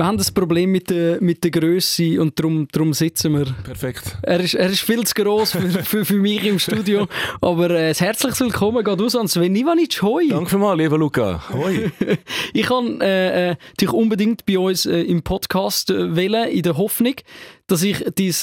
wir haben das Problem mit der, mit der Größe und darum, darum sitzen wir. Perfekt. Er ist, er ist viel zu gross für, für, für mich im Studio. Aber äh, herzliches Willkommen geht aus an Sven Ivanic. Hoi! Danke mal, lieber Luca. Hoi. ich kann äh, äh, dich unbedingt bei uns äh, im Podcast äh, wählen, in der Hoffnung, dass ich dein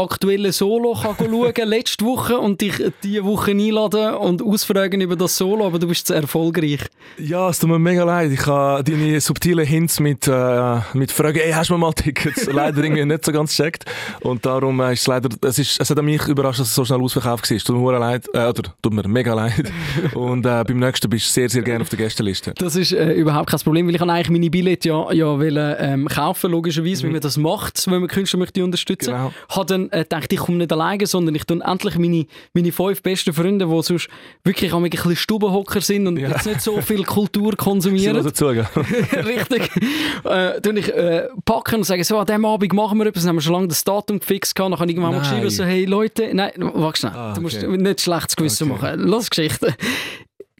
aktuelle Solo kann schauen letzte Woche und dich diese Woche einladen und ausfragen über das Solo, aber du bist zu erfolgreich. Ja, es tut mir mega leid. Ich habe deine subtilen Hints mit, äh, mit Fragen, hey, hast du mir mal Tickets? leider irgendwie nicht so ganz checkt. Und darum äh, ist es leider, es, ist, es hat mich überrascht, dass es so schnell ausverkauft war. Tut mir leid, äh, oder tut mir mega leid. Und äh, beim nächsten bist du sehr, sehr gerne auf der Gästeliste. Das ist äh, überhaupt kein Problem, weil ich eigentlich meine Billette ja, ja wollen, ähm, kaufen, logischerweise, mhm. wie man das macht, wenn man Künstler möchte unterstützen. Genau. Habe dann äh, gedacht, ich komme nicht alleine, sondern ich tue endlich meine, meine fünf besten Freunde, die sonst wirklich ein bisschen Stubenhocker sind und ja. jetzt nicht so viel Kultur konsumieren. dazu, Richtig. Äh, tue ich äh, packen und sagen, so, an diesem Abend machen wir etwas, dann haben wir schon lange das Datum gefixt gehabt, dann habe ich irgendwann mal geschrieben, so, hey Leute, nein, warte schnell, ah, okay. du musst nicht schlechtes Gewissen okay. machen. Lass Geschichte.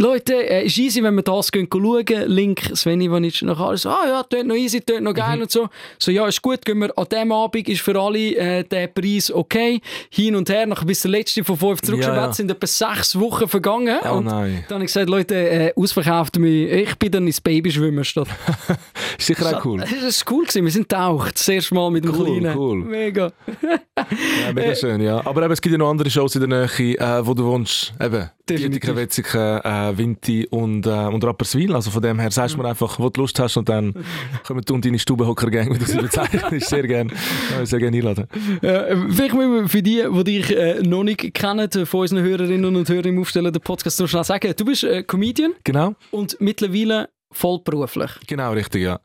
Leute, äh, ist easy, wenn wir das gehen schauen. Link Sven Ivanic nach alles. Ah ja, tönt noch easy, tönt noch geil mhm. und so. So, ja, ist gut, gehen wir an diesem Abend, ist für alle äh, der Preis okay. Hin und her, nach bis der letzte von fünf zurückgeschrieben ja, ja. sind etwa sechs Wochen vergangen. Oh und nein. Dann habe ich gesagt, Leute, äh, ausverkauft mich. Ich bin dann ins Babyschwimmen statt. sicher auch cool. Das war cool, gewesen. wir sind taucht. Das erste Mal mit dem cool, Kleinen. Cool. Mega. ja, mega schön, ja. Aber eben, es gibt ja noch andere Shows in der Nähe, äh, wo du wohnst. Eben, Definitiv. Wetzige, äh, Vinti und, äh, und Rapperswil. Also von dem her sagst du mir einfach, wo du Lust hast und dann kommen du und deine Stubenhocker-Gang, wie du sie bezeichnest. sehr gerne sehr gern einladen. Äh, vielleicht müssen wir für die, die dich äh, noch nicht kennen, von unseren Hörerinnen und Hörern im Aufstellen, den Podcast noch schnell sagen. Du bist äh, Comedian. Genau. Und mittlerweile vollberuflich. Genau, richtig, ja.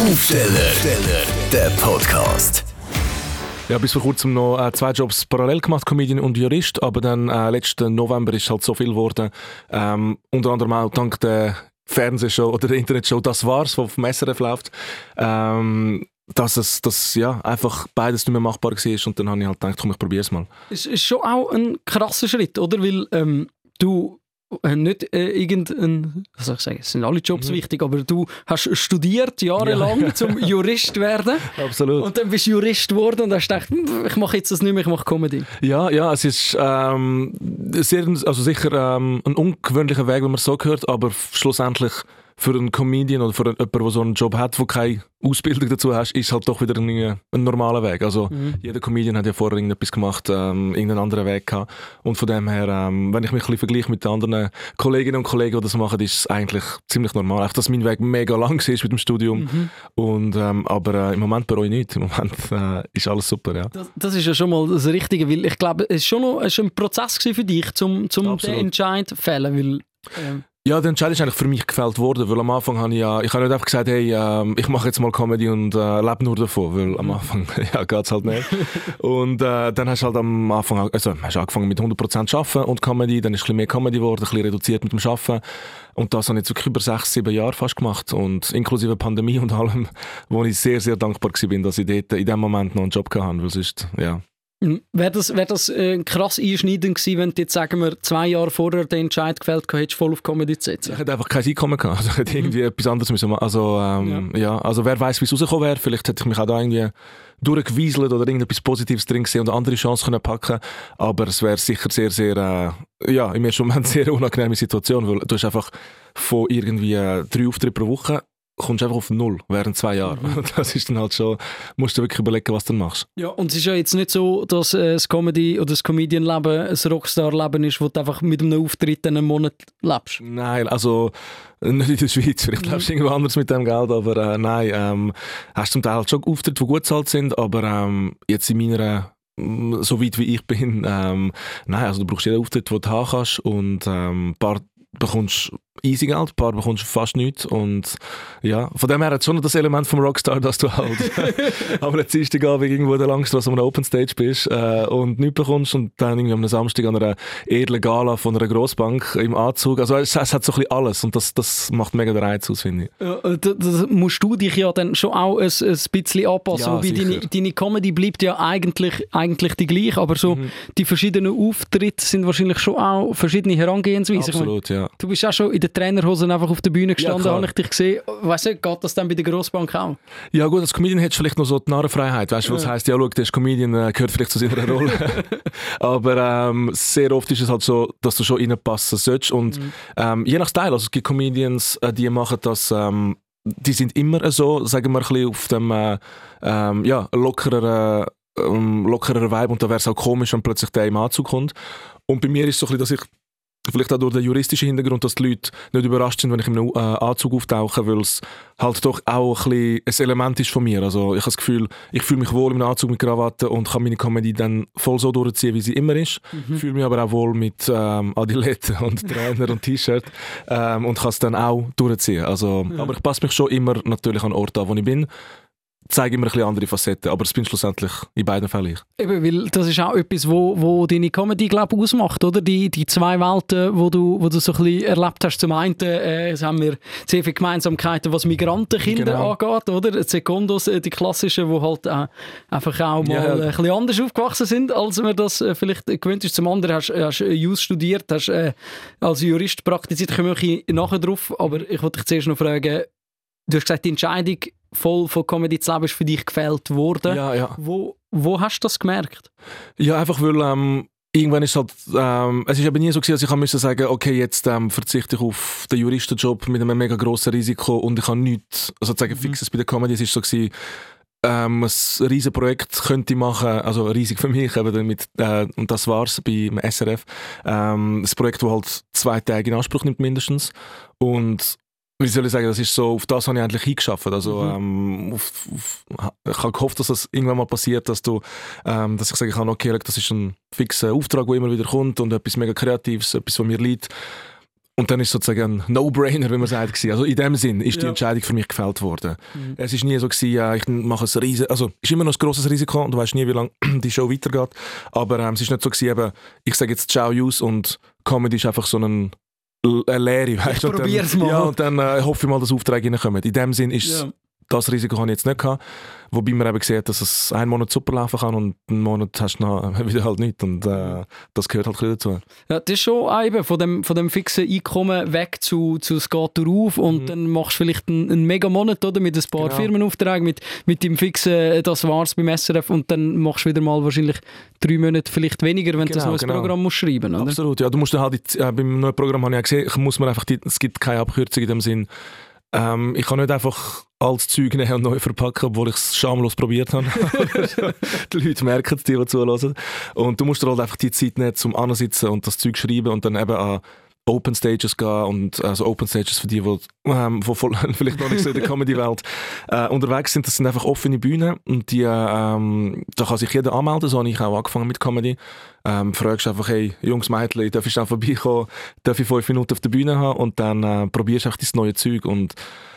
Aufsteller, der Podcast. Ja, bis vor kurzem noch äh, zwei Jobs parallel gemacht, Comedian und Jurist, aber dann äh, letzten November ist halt so viel geworden. Ähm, unter anderem auch dank der Fernsehshow oder der Internetshow «Das war's», die auf dem SRF läuft. Ähm, dass es dass, ja, einfach beides nicht mehr machbar war und dann habe ich halt gedacht, komm, ich probiere es mal. Es ist schon auch ein krasser Schritt, oder? Weil ähm, du nicht äh, irgendein, was soll ich sagen, es sind alle Jobs mhm. wichtig, aber du hast studiert jahrelang, ja. zum Jurist werden. Absolut. Und dann bist du Jurist geworden und hast gedacht, hm, ich mache jetzt das nicht mehr, ich mache Comedy. Ja, ja, es ist ähm, sehr, also sicher ähm, ein ungewöhnlicher Weg, wenn man es so hört, aber schlussendlich für einen Comedian oder für jemanden, der so einen Job hat, der keine Ausbildung dazu hast, ist halt doch wieder ein, ein normaler Weg. Also mhm. jeder Comedian hat ja vorher irgendetwas gemacht, ähm, irgendeinen anderen Weg gehabt. Und von dem her, ähm, wenn ich mich ein bisschen vergleiche mit den anderen Kolleginnen und Kollegen, die das machen, ist es eigentlich ziemlich normal. Auch, dass mein Weg mega lang ist mit dem Studium. Mhm. Und, ähm, aber äh, im Moment bereue ich nichts. Im Moment äh, ist alles super, ja. Das, das, ist ja schon mal das Richtige, weil ich glaube, es war schon, noch, es war ein Prozess für dich, um, um den Entscheid zu fällen, weil... Ähm ja, der Entscheid ist eigentlich für mich gefällt worden, weil am Anfang habe ich ja, ich habe nicht einfach gesagt, hey, ähm, ich mache jetzt mal Comedy und äh, lebe nur davon, weil am mhm. Anfang, ja, geht's halt nicht. und äh, dann hast du halt am Anfang, also hast angefangen mit 100% arbeiten und Comedy, dann ist ein bisschen mehr Comedy geworden, ein bisschen reduziert mit dem Arbeiten. Und das habe ich jetzt wirklich über sechs, sieben Jahre fast gemacht und inklusive Pandemie und allem, wo ich sehr, sehr dankbar war, dass ich dort in dem Moment noch einen Job hatte, weil sonst, ja, Wäre das, wär das äh, krass einschneidend gewesen, wenn du jetzt, sagen wir, zwei Jahre vorher den Entscheid gefällt hättest, voll auf Comedy zu setzen? Ich hätte einfach kein Einkommen gehabt. Also ich hätte irgendwie mhm. etwas anderes müssen machen. Also, ähm, ja. ja. also wer weiß, wie es rausgekommen wäre. Vielleicht hätte ich mich auch da irgendwie durchgewieselt oder irgendetwas Positives drin gesehen und eine andere Chance können packen Aber es wäre sicher sehr, sehr, äh, ja, im ersten Moment sehr unangenehme Situation, weil du hast einfach von irgendwie äh, drei Auftritten pro Woche kommst einfach auf Null während zwei Jahren. Mhm. Das ist dann halt schon, musst du wirklich überlegen, was du machst. Ja, und es ist ja jetzt nicht so, dass äh, das Comedy- oder das Comedian-Leben ein Rockstar-Leben ist, wo du einfach mit einem Auftritt einen Monat lebst. Nein, also nicht in der Schweiz, vielleicht lebst du mhm. irgendwo anders mit dem Geld, aber äh, nein, ähm, hast zum Teil halt schon Auftritte, die gut zahlt sind, aber ähm, jetzt in meiner so weit wie ich bin, ähm, nein, also du brauchst jeden Auftritt, den du haben kannst und ähm, ein paar bekommst easy Geld, ein paar bekommst du fast nichts und ja, von dem her hat schon das Element vom Rockstar, dass du halt am Dienstagabend irgendwo in der Langstrasse an einer Open Stage bist äh, und nichts bekommst und dann irgendwie am Samstag an einer edlen Gala von einer Grossbank im Anzug, also es, es, hat so ein bisschen alles und das, das macht mega den Reiz aus, finde ich. Ja, da, da musst du dich ja dann schon auch ein, ein bisschen anpassen, ja, wobei deine, deine Comedy bleibt ja eigentlich, eigentlich die gleiche, aber so mhm. die verschiedenen Auftritte sind wahrscheinlich schon auch verschiedene Herangehensweisen. Absolut, ja ja. Du bist auch schon in den Trainerhosen einfach auf der Bühne gestanden, ja, habe ich dich gesehen. Weißt du, geht das dann bei der Grossbank auch? Ja gut, als Comedian hättest du vielleicht noch so die Narrenfreiheit. Weißt du, was ja. heisst, ja schau, der ist Comedian, äh, gehört vielleicht zu seiner Rolle. Aber ähm, sehr oft ist es halt so, dass du schon reinpassen sollst. Und mhm. ähm, je nach Style, also es gibt Comedians, äh, die machen das... Ähm, die sind immer so, sagen wir, ein bisschen auf dem äh, ähm, ja, lockereren, ähm, lockerer Vibe und da wäre es auch komisch, wenn plötzlich der im Anzug kommt. Und bei mir ist es so ein bisschen, dass ich Vielleicht auch durch den juristischen Hintergrund, dass die Leute nicht überrascht sind, wenn ich in einem äh, Anzug auftauche, weil es halt doch auch ein, bisschen ein Element ist von mir. Also ich habe das Gefühl, ich fühle mich wohl im Anzug mit Krawatte und kann meine Comedy dann voll so durchziehen, wie sie immer ist. Mhm. Fühle mich aber auch wohl mit ähm, Adiletten und Trainer und T-Shirt ähm, und kann es dann auch durchziehen. Also, ja. Aber ich passe mich schon immer natürlich an den Ort an, wo ich bin zeige immer ein bisschen andere Facetten, aber es bin schlussendlich in beiden Fällen ich. Eben, weil das ist auch etwas, wo, wo deine Comedy, glaube ausmacht, oder? Die, die zwei Welten, wo du, wo du so ein bisschen erlebt hast. Zum einen äh, haben wir sehr viele Gemeinsamkeiten, was Migrantenkinder genau. angeht, oder? Sekundos, äh, die klassischen, die halt äh, einfach auch mal ja. ein bisschen anders aufgewachsen sind, als man das äh, vielleicht gewöhnt ist. Zum anderen hast du Jus studiert, hast äh, als Jurist praktiziert, kommen wir nachher drauf, aber ich wollte dich zuerst noch fragen, du hast gesagt, die Entscheidung voll von Comedy zu leben ist für dich gefällt worden. Ja, ja. Wo, wo hast du das gemerkt? Ja, einfach weil ähm, irgendwann ist halt, ähm, es ist aber nie so gewesen, dass ich musste sagen, okay, jetzt ähm, verzichte ich auf den Juristenjob mit einem mega grossen Risiko und ich habe nichts, also sozusagen mhm. fixes bei der Comedy. Es ist so gewesen, ähm, ein riesiges Projekt könnte ich machen, also riesig für mich, eben mit, äh, und das war es beim SRF. Ähm, ein Projekt, das halt zwei Tage in Anspruch nimmt mindestens und wie soll ich sagen, das ist so, auf das habe ich eigentlich hingeschafft. Also, mhm. ähm, auf, auf, ich habe gehofft, dass das irgendwann mal passiert, dass, du, ähm, dass ich sagen kann, okay, das ist ein fixer Auftrag, der immer wieder kommt und etwas mega Kreatives, etwas, was mir liegt. Und dann ist sozusagen ein No-Brainer, wie man sagt. Also in dem Sinn ist die Entscheidung für mich gefällt worden. Mhm. Es ist nie so gewesen, ja, ich mache ein riesen, also es ist immer noch ein grosses Risiko und du weißt nie, wie lange die Show weitergeht. Aber ähm, es ist nicht so gewesen, eben, ich sage jetzt Ciao, Use und Comedy ist einfach so ein eine Lehre. Weißt, ich probier's mal. Ja, und dann äh, hoffe ich mal, dass Aufträge reinkommen. In dem Sinn ist ja. Das Risiko habe ich jetzt nicht gehabt. Wobei man eben sieht, dass es einen Monat super laufen kann und einen Monat hast du noch wieder halt nicht. Und äh, das gehört halt dazu. Ja, das ist schon eben von dem, von dem fixen Einkommen weg zu, zu es geht auf und mhm. dann machst du vielleicht einen, einen mega Monat oder, mit ein paar genau. Firmenaufträgen, mit, mit dem fixen, äh, das war's beim SRF und dann machst du wieder mal wahrscheinlich drei Monate vielleicht weniger, wenn genau, du ein neues genau. Programm musst schreiben musst. Absolut, ja. Du musst halt, äh, beim neuen Programm habe ich ja gesehen, muss man einfach, die, es gibt keine Abkürzung in dem Sinn, ähm, ich kann nicht einfach als Zeug nehmen und neu verpacken, obwohl ich es schamlos probiert habe. die Leute merken es, die, die zulassen. Und du musst dir halt einfach die Zeit nehmen, zum Ansitzen und das Zeug schreiben und dann eben an Open Stages gehen und also Open Stages für die, die, ähm, die vielleicht noch nicht so in der Comedy-Welt äh, unterwegs sind, das sind einfach offene Bühnen und die, ähm, da kann sich jeder anmelden, so habe ich auch angefangen mit Comedy. Ähm, fragst einfach, hey, Jungs, Mädchen, darf ich schnell vorbeikommen, darf ich fünf Minuten auf der Bühne haben und dann äh, probierst du einfach das neue Zeug und,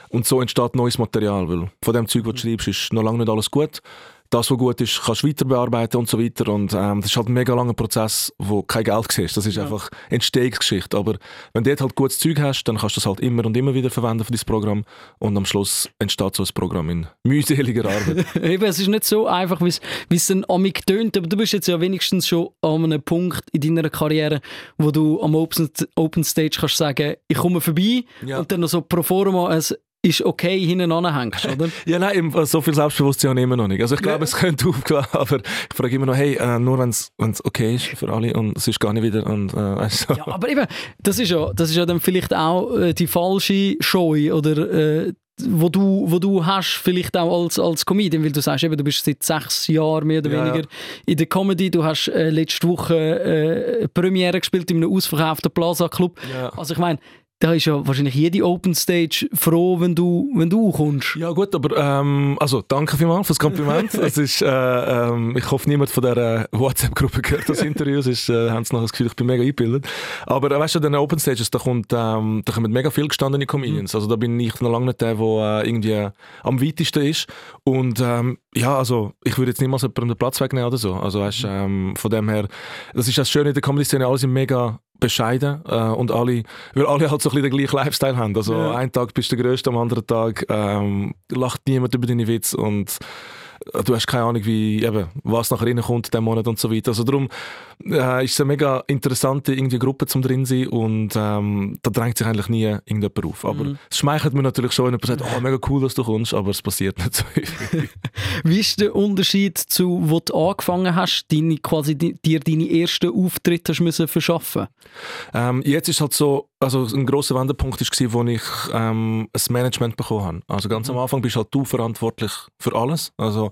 und so entsteht neues Material, weil von dem Zeug, was du schreibst, ist noch lange nicht alles gut das, was gut ist, kannst du weiter bearbeiten und so weiter. Und ähm, das ist halt ein mega langer Prozess, wo kein Geld siehst. Das ist ja. einfach Entstehungsgeschichte. Aber wenn du dort halt gutes Zeug hast, dann kannst du das halt immer und immer wieder verwenden für dieses Programm. Und am Schluss entsteht so ein Programm in mühseliger Arbeit. Eben, es ist nicht so einfach, wie es dann amig tönt. Aber du bist jetzt ja wenigstens schon an einem Punkt in deiner Karriere, wo du am Open, Open Stage kannst sagen, ich komme vorbei ja. und dann noch so pro forma ein ist okay hinten anhängst, oder? ja, nein, so viel Selbstbewusstsein habe ich immer noch nicht. Also ich glaube, ja. es könnte aufgehen, aber ich frage immer noch, hey, äh, nur wenn es okay ist für alle und es ist gar nicht wieder und äh, weißt Ja, aber eben, das ist ja, das ist ja dann vielleicht auch äh, die falsche Scheu oder äh, wo du, wo du hast, vielleicht auch als, als Comedian, weil du sagst eben, du bist seit sechs Jahren mehr oder ja, weniger in der Comedy. Du hast äh, letzte Woche äh, Premiere gespielt in einem ausverkauften Plaza Club. Ja. Also ich meine, da ist ja wahrscheinlich jede Open Stage froh, wenn du, wenn du kommst. Ja gut, aber ähm, also danke vielmals für das Kompliment. es ist, äh, ähm, ich hoffe, niemand von dieser WhatsApp-Gruppe gehört das Interview, sonst äh, haben sie noch das Gefühl, ich bin mega eingebildet. Aber äh, weißt du, an den Open Stages, da, kommt, ähm, da kommen mega viel gestandene Comedians. Mhm. Also da bin ich noch lange nicht der, der äh, irgendwie am weitesten ist. Und ähm, ja, also ich würde jetzt niemals jemandem den Platz wegnehmen oder so. Also weißt, mhm. ähm, von dem her, das ist das Schöne in der Comedy-Szene, alle sind mega bescheiden äh, und alle, weil alle halt so ein bisschen den gleichen Lifestyle haben. Also ja. einen Tag bist du der Größte, am anderen Tag ähm, lacht niemand über deine Witze und du hast keine Ahnung, wie, eben, was nachher reinkommt, diesen Monat und so weiter. Also darum äh, ist es eine mega interessante irgendwie Gruppe zum drin sein und ähm, da drängt sich eigentlich nie irgendjemand auf. Aber mhm. es schmeichelt mir natürlich schon, wenn jemand sagt, oh, mega cool, dass du kommst, aber es passiert nicht so häufig. wie ist der Unterschied zu, wo du angefangen hast, deine, quasi dir deine ersten Auftritte hast müssen verschaffen? Ähm, jetzt ist halt so, also ein grosser Wendepunkt war, wo ich ähm, ein Management bekommen habe. Also ganz mhm. am Anfang bist halt du verantwortlich für alles. Also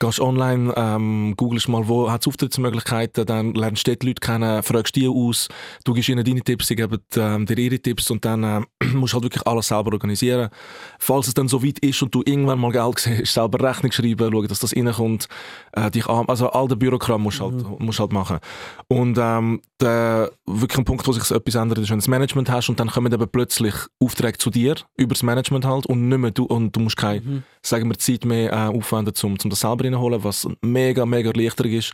gehst online, ähm, googelst mal, wo hat es Auftrittsmöglichkeiten, dann lernst du die Leute kennen, fragst die aus, du gibst ihnen deine Tipps, sie geben ähm, dir ihre Tipps und dann äh, musst du halt wirklich alles selber organisieren. Falls es dann so weit ist und du irgendwann mal Geld siehst, selber Rechnung schreiben, schauen, dass das reinkommt, äh, dich an, also all den Bürokram musst du halt, mhm. musst halt machen. Und ähm, der, wirklich ein Punkt, wo sich etwas ändert, ist, wenn du das Management hast und dann kommen eben plötzlich Aufträge zu dir, über das Management halt, und nicht mehr du, und du musst keine, mhm. sagen wir, Zeit mehr äh, aufwenden, um, um das selber reinholen, was mega, mega erleichternd ist.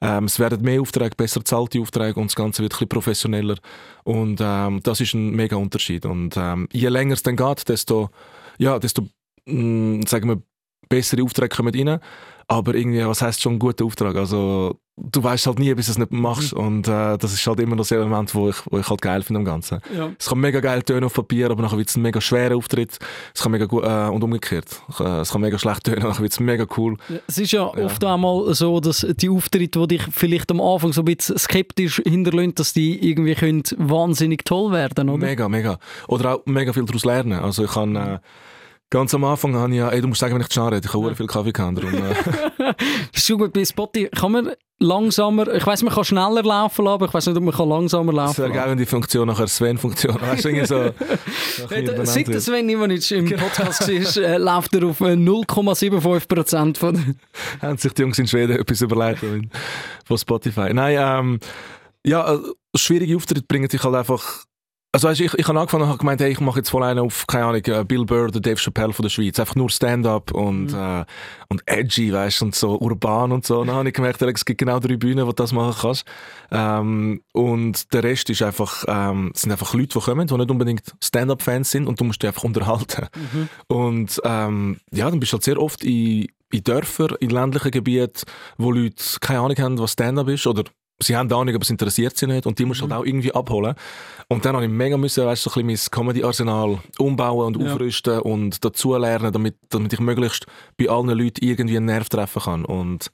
Ähm, es werden mehr Aufträge, besser bezahlte Aufträge und das Ganze wird ein bisschen professioneller. Und ähm, das ist ein mega Unterschied. Und ähm, je länger es dann geht, desto, ja, desto mh, mm, sagen wir, bessere Aufträge kommen rein. Aber irgendwie, was heißt schon ein guter Auftrag? Also, du weißt halt nie, bis du es nicht machst. Mhm. Und äh, das ist halt immer das Element, wo ich, wo ich halt geil finde am Ganzen. Ja. Es kann mega geil tönen auf Papier, aber nachher wird es ein mega schwerer Auftritt. Es kann mega gut, äh, und umgekehrt. Äh, es kann mega schlecht tönen, nachher wird es mega cool. Ja, es ist ja, ja, oft einmal so, dass die Auftritte, die dich vielleicht am Anfang so ein bisschen skeptisch hinterlassen, dass die irgendwie können wahnsinnig toll werden, oder? Mega, mega. Oder auch mega viel daraus lernen. Also ich kann... Äh, Ganz am Anfang habe ich ja, ey, du musst sagen, wenn ich schnell rede, ich habe ja. viel Kaffee gehabt. Darum, äh. ist gut, bei Spotify kann man langsamer, ich weiss, man kann schneller laufen, aber ich weiss nicht, ob man kann langsamer laufen kann. Es wäre geil, wenn die Funktion nachher Sven-Funktion, du, so... Seit der Sven Ivanic im genau. Podcast war, äh, läuft er auf 0,75% äh, von... Haben sich die Jungs in Schweden etwas überlegt von Spotify. Nein, ähm, ja, äh, schwierige Auftritte bringen sich halt einfach also weißt, ich, ich habe angefangen und habe gemeint, hey, ich mache jetzt voll einen auf, keine Ahnung, äh, Bill Burr oder Dave Chappelle von der Schweiz. Einfach nur Stand-up und, mhm. äh, und edgy, weißt und so urban und so. Und dann habe ich gemerkt, es gibt genau drei Bühnen, wo du das machen kannst. Ähm, und der Rest ist einfach, ähm, sind einfach Leute, die kommen, die nicht unbedingt Stand-up-Fans sind und du musst dich einfach unterhalten. Mhm. Und ähm, ja, dann bist du halt sehr oft in, in Dörfern, in ländlichen Gebieten, wo Leute keine Ahnung haben, was Stand-up ist oder sie haben Ahnung, aber es interessiert sie nicht und die musst du halt mhm. halt auch irgendwie abholen. Und dann habe ich mega müssen, weißt, so ein bisschen mein Comedy-Arsenal umbauen und ja. aufrüsten und dazulernen, damit, damit ich möglichst bei allen Leuten irgendwie einen Nerv treffen kann. Und,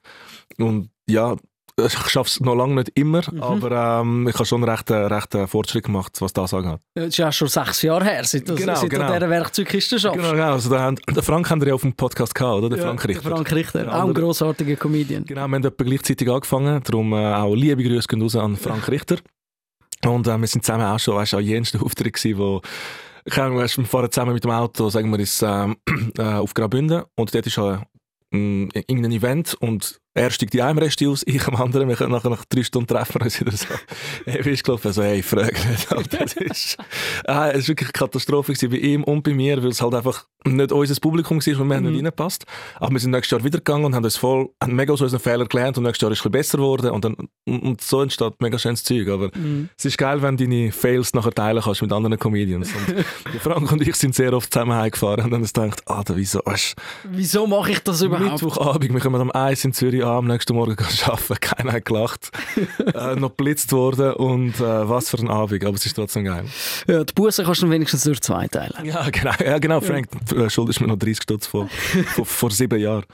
und ja, ich schaffe es noch lange nicht immer, mhm. aber ähm, ich habe schon recht, äh, recht äh, Fortschritt gemacht, was das angeht. Das ist ja schon sechs Jahre her, seit, das, genau, seit genau. du dieser Werkzeugkiste schaffst. Genau, genau. Also, haben, den Frank haben wir ja auf dem Podcast gehabt, oder? Der ja, Frank Richter. Der Frank Richter, ja, auch ein grossartiger Comedian. Genau, wir haben etwa gleichzeitig angefangen, darum äh, auch liebe Grüße gehen raus an Frank Richter. Und äh, wir sind zusammen auch schon, weißt du, an jensten Auftritt gewesen, wo ich wir fahren zusammen mit dem Auto, sagen wir, ins, ähm, äh, auf Graubünden und dort ist äh, irgendein Event und er steigt in einem Rest aus, ich am anderen. Wir können nachher nach drei Stunden treffen uns wieder so. Hey, wie ist gelaufen? Also, hey, frag nicht. Das ist, ah, es war wirklich eine Katastrophe bei ihm und bei mir, weil es halt einfach nicht unser Publikum war und wir mhm. nicht reingepasst. Aber wir sind nächstes Jahr wieder gegangen und haben uns voll, haben mega aus unseren Fehlern gelernt und nächstes Jahr ist es ein bisschen besser geworden und, dann, und so entsteht mega schönes Zeug. Aber mhm. es ist geil, wenn du deine Fails nachher teilen kannst mit anderen Comedians. Und Frank und ich sind sehr oft zusammen heimgefahren und dann haben uns gedacht, ah, wieso, weißt, wieso mache ich das überhaupt? Mittwochabend, wir kommen am Eis in Zürich am nächsten Morgen arbeiten. Keiner hat gelacht. äh, noch blitzt worden und äh, was für ein Abend, aber es ist trotzdem geil. Ja, die Busse kannst du wenigstens durch zwei teilen. Ja, genau, ja, genau Frank, ja. Äh, schuldest mir noch 30 Stutz vor, vor, vor, sieben Jahren.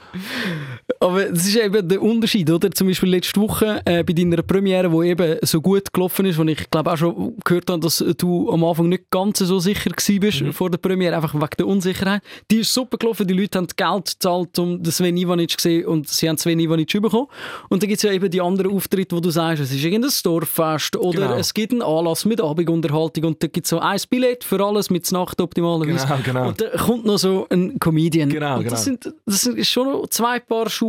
Aber das ist eben der Unterschied, oder? Zum Beispiel letzte Woche äh, bei deiner Premiere, die eben so gut gelaufen ist, wo ich glaube auch schon gehört habe, dass du am Anfang nicht ganz so sicher warst mhm. vor der Premiere, einfach wegen der Unsicherheit. Die ist super gelaufen, die Leute haben Geld gezahlt, um das Sven Ivanic zu sehen und sie haben Sven Ivanic bekommen. Und dann gibt es ja eben die anderen Auftritte, wo du sagst, es ist irgendein Dorffest oder genau. es gibt einen Anlass mit Abendunterhaltung und da gibt es so ein Billett für alles mit Nacht optimalerweise. Genau, genau. Und da kommt noch so ein Comedian. Genau, und das, genau. Sind, das sind schon noch zwei Paar Schuhe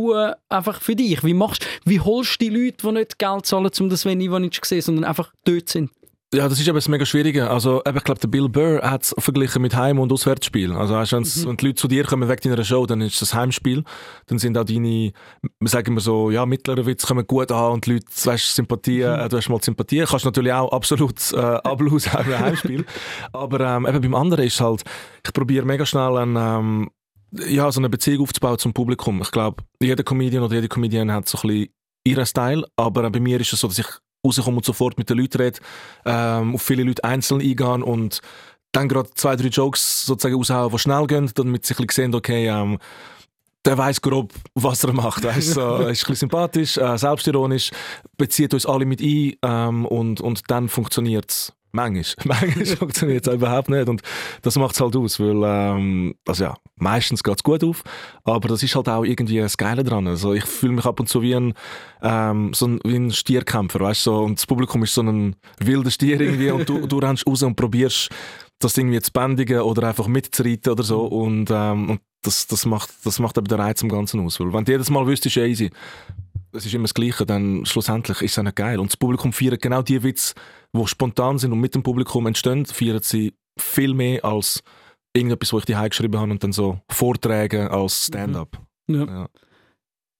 einfach für dich. Wie machst wie holst du die Leute, die nicht Geld zahlen, um das Sven Ivanic zu sehen, sondern einfach dort sind? Ja, das ist aber das mega Schwierige. Also, ich glaube, der Bill Burr hat es verglichen mit Heim- und Auswärtsspiel. Also, weißt, mhm. wenn die Leute zu dir kommen wegen deiner Show, dann ist das Heimspiel. Dann sind auch deine, sagen wir so, ja, mittlere Witze kommen gut an und die Leute, weißt, Sympathie, mhm. äh, du hast mal Sympathie. Kannst natürlich auch absolut äh, ablosen im Heimspiel. aber ähm, eben beim anderen ist halt, ich probiere mega schnell einen, ähm, ja, so eine Beziehung aufzubauen zum Publikum. Ich glaube, jeder Comedian oder jede Comedian hat so ein bisschen ihren Style, aber bei mir ist es so, dass ich rauskomme und sofort mit den Leuten rede, ähm, auf viele Leute einzeln eingehen und dann gerade zwei, drei Jokes sozusagen raushauen, die schnell gehen, damit sie ein bisschen sehen, okay, ähm, der weiß grob, was er macht. Weißt, so, er ist ein bisschen sympathisch, äh, selbstironisch, bezieht uns alle mit ein ähm, und, und dann funktioniert es. Manchmal. Manchmal funktioniert es überhaupt nicht. Und das macht es halt aus, weil, ähm, also ja, meistens geht es gut auf, aber das ist halt auch irgendwie das Geile dran. Also ich fühle mich ab und zu wie ein, ähm, so ein, wie ein Stierkämpfer, weißt du, so, und das Publikum ist so ein wilder Stier irgendwie und du, du rennst raus und probierst das irgendwie zu bändigen oder einfach mitzureiten oder so und, ähm, und das, das, macht, das macht eben den Reiz am Ganzen aus. Weil wenn du jedes Mal wüsstest, ja easy, es ist immer das Gleiche, dann schlussendlich ist es auch nicht geil. Und das Publikum feiert genau die Witze, die spontan sind und mit dem Publikum entstehen, feiern sie viel mehr als irgendetwas, was ich die geschrieben habe und dann so Vorträge als Stand-up. Mhm. Ja. ja.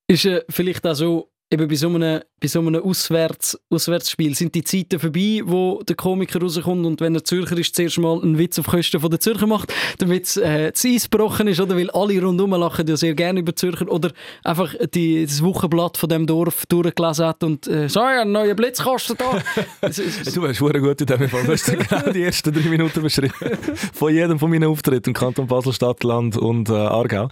Ist äh, vielleicht auch so, eben bei so einem, bei so einem Auswärts, Auswärtsspiel sind die Zeiten vorbei, wo der Komiker rauskommt und wenn er Zürcher ist, zuerst mal einen Witz auf Kosten von der Zürcher macht, damit äh, das Eis gebrochen ist, oder weil alle rundherum lachen ja sehr gerne über Zürcher oder einfach die, das Wochenblatt von dem Dorf durchgelesen hat und äh, so, ja, ein neuer Blitzkasten da. du warst schon gut in dem Fall. Du hast genau die ersten drei Minuten beschrieben. Von jedem von meinen Auftritten im Kanton Basel, Stadt, Land und äh, Aargau.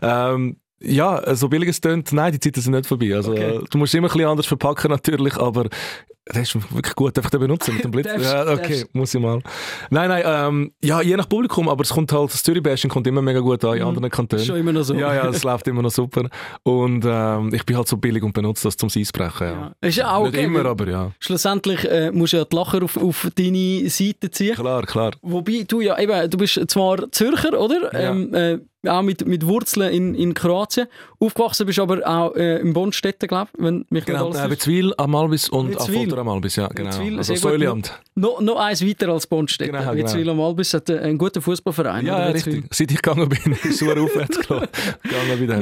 Ähm, ja, so billig es tönt, nein, die Zeiten sind nicht vorbei. Also, okay. Du musst immer ein bisschen anders verpacken natürlich, aber das ist wirklich gut, einfach den benutzen mit dem Blitz. ja, okay, muss ich mal. Nein, nein, ähm, ja, je nach Publikum, aber es kommt halt, das Zürich-Bashing kommt immer mega gut an in mhm. anderen Kantonen. Ist schon immer noch so. Ja, ja, es läuft immer noch super. Und ähm, ich bin halt so billig und benutze das zum Eisbrechen. Ja. ja. Ist ja auch Nicht okay, immer, aber ja. Schlussendlich äh, musst du ja die Lacher auf, auf deine Seite ziehen. Klar, klar. Wobei du ja eben, du bist zwar Zürcher, oder? Ja. Ähm, äh, auch mit, mit Wurzeln in, in Kroatien. Aufgewachsen bist aber auch äh, in Bonnstetten, glaube ich, wenn mich genau, nicht alles... Witzwil, Amalbis und Affolter Amalbis, ja, genau. Witzwil, also Säuliamt. Noch, noch eins weiter als Bonnstetten. Genau, genau. Witzwil Amalbis hat einen guten Fußballverein. Ja, richtig. Seit ich gegangen bin, ist es aufwärts gegangen.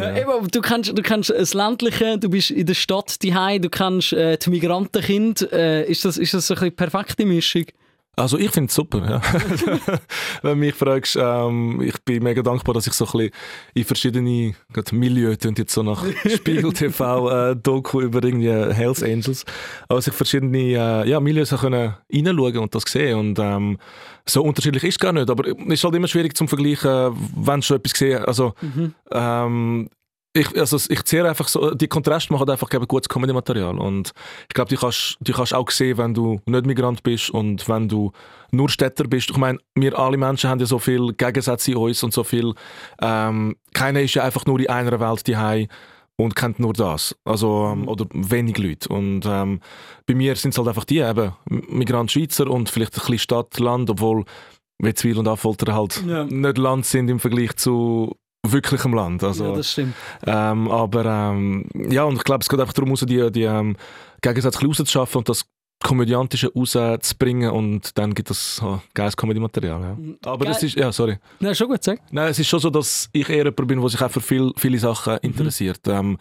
Ja, ja. du, kannst, du kannst das Ländliche, du bist in der Stadt daheim, du kannst äh, die Migrantenkind. Äh, ist, das, ist das eine perfekte Mischung? Also ich finde es super, ja. Wenn du mich fragst, ähm, ich bin mega dankbar, dass ich so ein bisschen in verschiedene Milieus, und jetzt so nach Spiegel TV äh, Doku über irgendwie Hells Angels, aber sich verschiedene äh, ja, Milieus können reinschauen und das sehen und ähm, so unterschiedlich ist es gar nicht, aber es ist halt immer schwierig zum Vergleichen, wenn du schon etwas gesehen also mhm. ähm, ich, also ich zehre einfach so, die Kontraste machen einfach eben gutes Comedy-Material und ich glaube, die kannst, die kannst auch sehen, wenn du nicht Migrant bist und wenn du nur Städter bist. Ich meine, wir alle Menschen haben ja so viel Gegensätze in uns und so viel, ähm, keiner ist ja einfach nur in einer Welt die und kennt nur das. Also, ähm, mhm. oder wenig Leute. Und ähm, bei mir sind es halt einfach die eben, Migrant Schweizer und vielleicht ein bisschen Stadt, Land, obwohl Witzwil und Affolter halt ja. nicht Land sind im Vergleich zu wirklich im Land. Also, ja, das stimmt. Ähm, aber ähm, ja, und ich glaube, es geht einfach darum, die, die ähm, Gegensätze rauszuschaffen und das Komödiantische rauszubringen und dann gibt es oh, geiles Comedy-Material. Ja. Mhm. Aber Geil. das ist, ja, sorry. Nein, schon gut, sag. Nein, es ist schon so, dass ich eher jemand bin, der sich auch für viel, viele Sachen mhm. interessiert. Mhm. Ähm,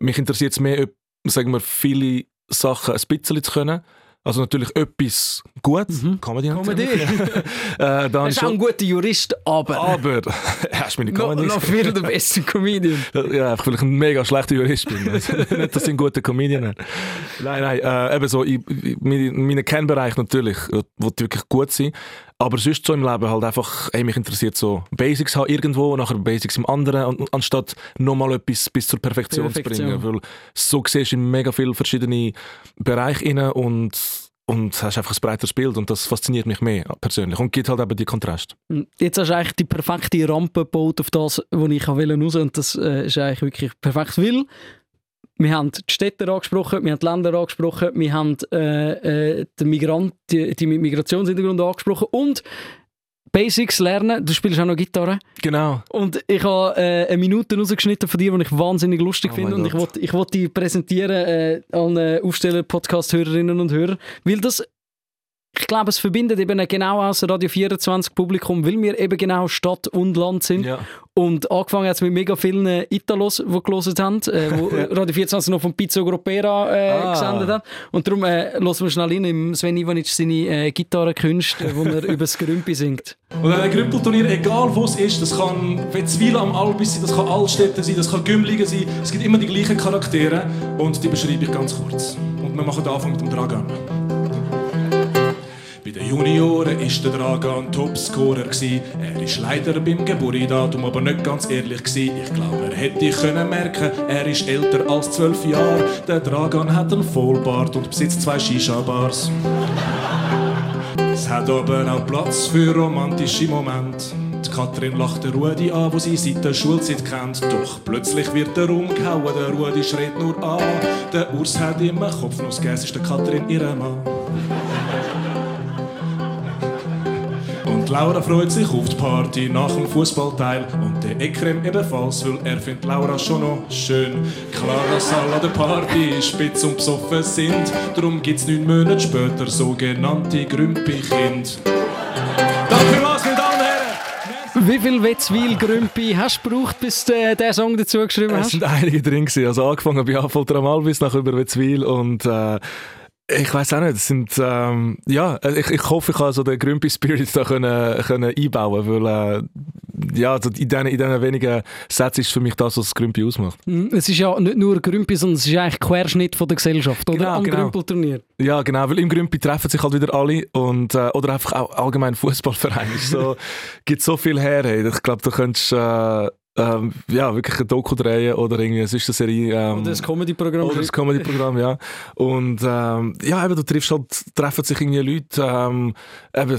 mich interessiert es mehr, sagen wir, viele Sachen ein bisschen zu können also natürlich etwas Gutes, mhm. Comedy. Comedy. äh, dann ist auch ein guter Jurist, aber... Aber, hast du meine Comedy Noch, noch viel der beste Comedian. ja, einfach weil ich ein mega schlechter Jurist bin. Also, nicht, dass ich ein guter Comedian bin. Nein, nein, äh, eben so, in, in meinem Kernbereich natürlich, äh, wo wirklich gut sein. Aber sonst so im Leben halt einfach, ey, mich interessiert so Basics haben irgendwo, nachher Basics im anderen, anstatt nochmal etwas bis zur Perfektion, Perfektion, zu bringen. Weil so siehst du in mega viele verschiedene Bereiche rein und und hast einfach ein breiteres Bild und das fasziniert mich mehr persönlich und gibt halt eben die Kontrast. Hm, jetzt hast du eigentlich die perfekte Rampe gebaut auf das, was ich raus will und das äh, ist eigentlich wirklich perfekt, weil wir haben die Städte angesprochen, wir haben die Länder angesprochen, wir haben äh, äh, die, Migrant, die, die mit Migrationshintergrund angesprochen und Basics lernen. Du spielst auch noch Gitarre. Genau. Und ich habe äh, eine Minute rausgeschnitten von dir, die ich wahnsinnig lustig oh finde. Und ich wollte ich wollt die präsentieren äh, an äh, Aufsteller, Podcast-Hörerinnen und Hörer. Weil das ich glaube, es verbindet eben genau aus Radio 24 Publikum, weil wir eben genau Stadt und Land sind. Ja. Und angefangen hat es mit mega vielen Italos, die gelesen haben, äh, wo Radio 24 noch von Pizzo Gropera äh, ah. gesendet hat. Und darum äh, hören wir schnell in im Sven Ivanic seine äh, Gitarrenkünste, wo er über das Grümpi singt. Und ein Grümpelturnier, egal wo es ist, das kann Wetzwil am Albis sein, das kann Altstädte sein, das kann Gümligen sein, es gibt immer die gleichen Charaktere und die beschreibe ich ganz kurz. Und wir machen den Anfang mit dem Dragan. Junioren war der Dragan Topscorer. Er ist leider beim Geburtsdatum aber nicht ganz ehrlich. Ich glaube, er hätte können merken, er ist älter als zwölf Jahre. Der Dragan hat einen Vollbart und besitzt zwei Shisha-Bars. Es hat aber auch Platz für romantische Momente. Die Katrin lacht der Rudi an, wo sie seit der Schulzeit kennt. Doch plötzlich wird er umgehauen, der Rudi schreit nur an. Der Urs hat immer Kopfnussgas, ist der Katrin ihre Mann. Und Laura freut sich auf die Party nach dem Fußballteil und der Ekrem ebenfalls, weil er findet Laura schon noch schön. Klar, dass alle an der Party spitz und besoffen sind, darum gibt's neun Monate später sogenannte Grümpi-Kind. Danke was, Damen und Herren! Wie viel Wetzwil Grümpi hast du gebraucht, bis du äh, diesen Song dazu geschrieben hast? Es sind einige drin gewesen. Also angefangen bei Affolter am Albis, nach über Wetzwil und äh, ich weiß auch nicht, es sind, ähm, ja, ich, ich hoffe, ich kann so den Grumpy Spirit da können, können einbauen, weil, äh, ja, also in diesen, in diesen wenigen Sätzen ist für mich das, was Grumpy ausmacht. Mhm, es ist ja nicht nur Grumpy, sondern es ist eigentlich Querschnitt von der Gesellschaft, oder? Genau, Am genau. Grümpelturnier. Ja, genau, weil im Grumpy treffen sich halt wieder alle und, äh, oder einfach auch allgemein Fußballverein. so, gibt so viel her, hey. Ich glaube, du könntest, äh, ähm, ja, wirklich ein Doku drehen oder irgendwie, es ist eine Serie. Ähm, oder ein Comedy-Programm. Oder ein Comedy-Programm, ja. Und ähm, ja, eben, du triffst halt, treffen sich irgendwie Leute, ähm, eben,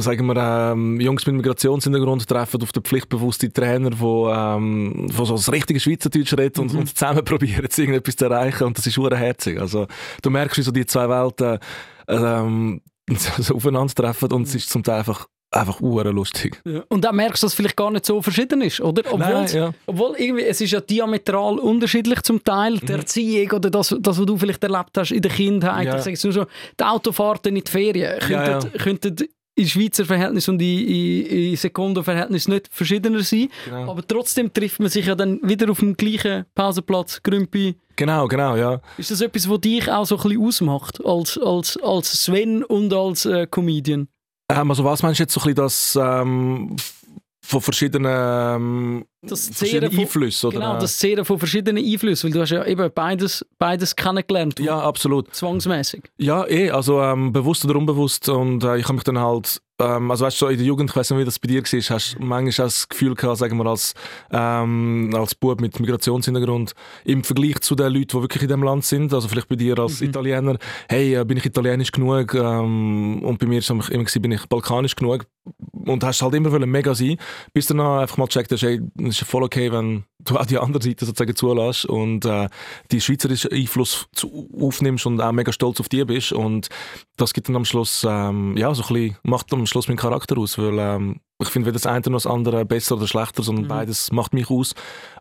sagen wir, ähm, Jungs mit Migrationshintergrund treffen auf den pflichtbewussten Trainer, die ähm, von so das richtige Schweizerdeutsch reden und, mhm. und zusammen probieren, irgendetwas zu erreichen und das ist herzig. Also du merkst, wie so die zwei Welten ähm, so aufeinandertreffen und es ist zum Teil einfach einfach lustig. Ja. Und dann merkst du, dass es vielleicht gar nicht so verschieden ist, oder? Obwohl, Nein, ja. obwohl irgendwie, es ist ja diametral unterschiedlich zum Teil, die mhm. Erziehung oder das, das, was du vielleicht erlebt hast in der Kindheit. Ja. Ich sage schon, die Autofahrten in die Ferien könnten, ja, könnten in Schweizer Verhältnis und in, in, in Sekundenverhältnis nicht verschiedener sein. Genau. Aber trotzdem trifft man sich ja dann wieder auf dem gleichen Pausenplatz, Grümpi. Genau, genau, ja. Ist das etwas, was dich auch so ein bisschen ausmacht, als, als, als Sven und als äh, Comedian? Ähm, also was meinst du jetzt so ein bisschen, dass ähm, von verschiedenen, ähm, das verschiedenen Einflüssen? Oder? Genau, das Zehren von verschiedenen Einflüssen, weil du hast ja eben beides, beides kennengelernt. Ja, absolut. Zwangsmäßig. Ja, eh, also ähm, bewusst oder unbewusst und äh, ich habe mich dann halt ähm, also weißt du, in der Jugend, ich weiß nicht, wie das bei dir war, hast du manchmal das Gefühl gehabt, sagen wir als, ähm, als Bub mit Migrationshintergrund, im Vergleich zu den Leuten, die wirklich in diesem Land sind, also vielleicht bei dir als mhm. Italiener, hey, äh, bin ich italienisch genug ähm, und bei mir war immer gewesen, bin ich balkanisch genug und hast halt immer mega sein, bis du dann einfach mal gecheckt hast, hey, es ist voll okay, wenn du auch die andere Seite sozusagen zulässt und äh, die schweizerische Einfluss zu, aufnimmst und auch mega stolz auf die bist und das gibt dann am Schluss, ähm, ja, so ein bisschen, macht am Schluss meinen Charakter aus, weil ähm, ich finde weder das eine noch das andere besser oder schlechter, sondern mhm. beides macht mich aus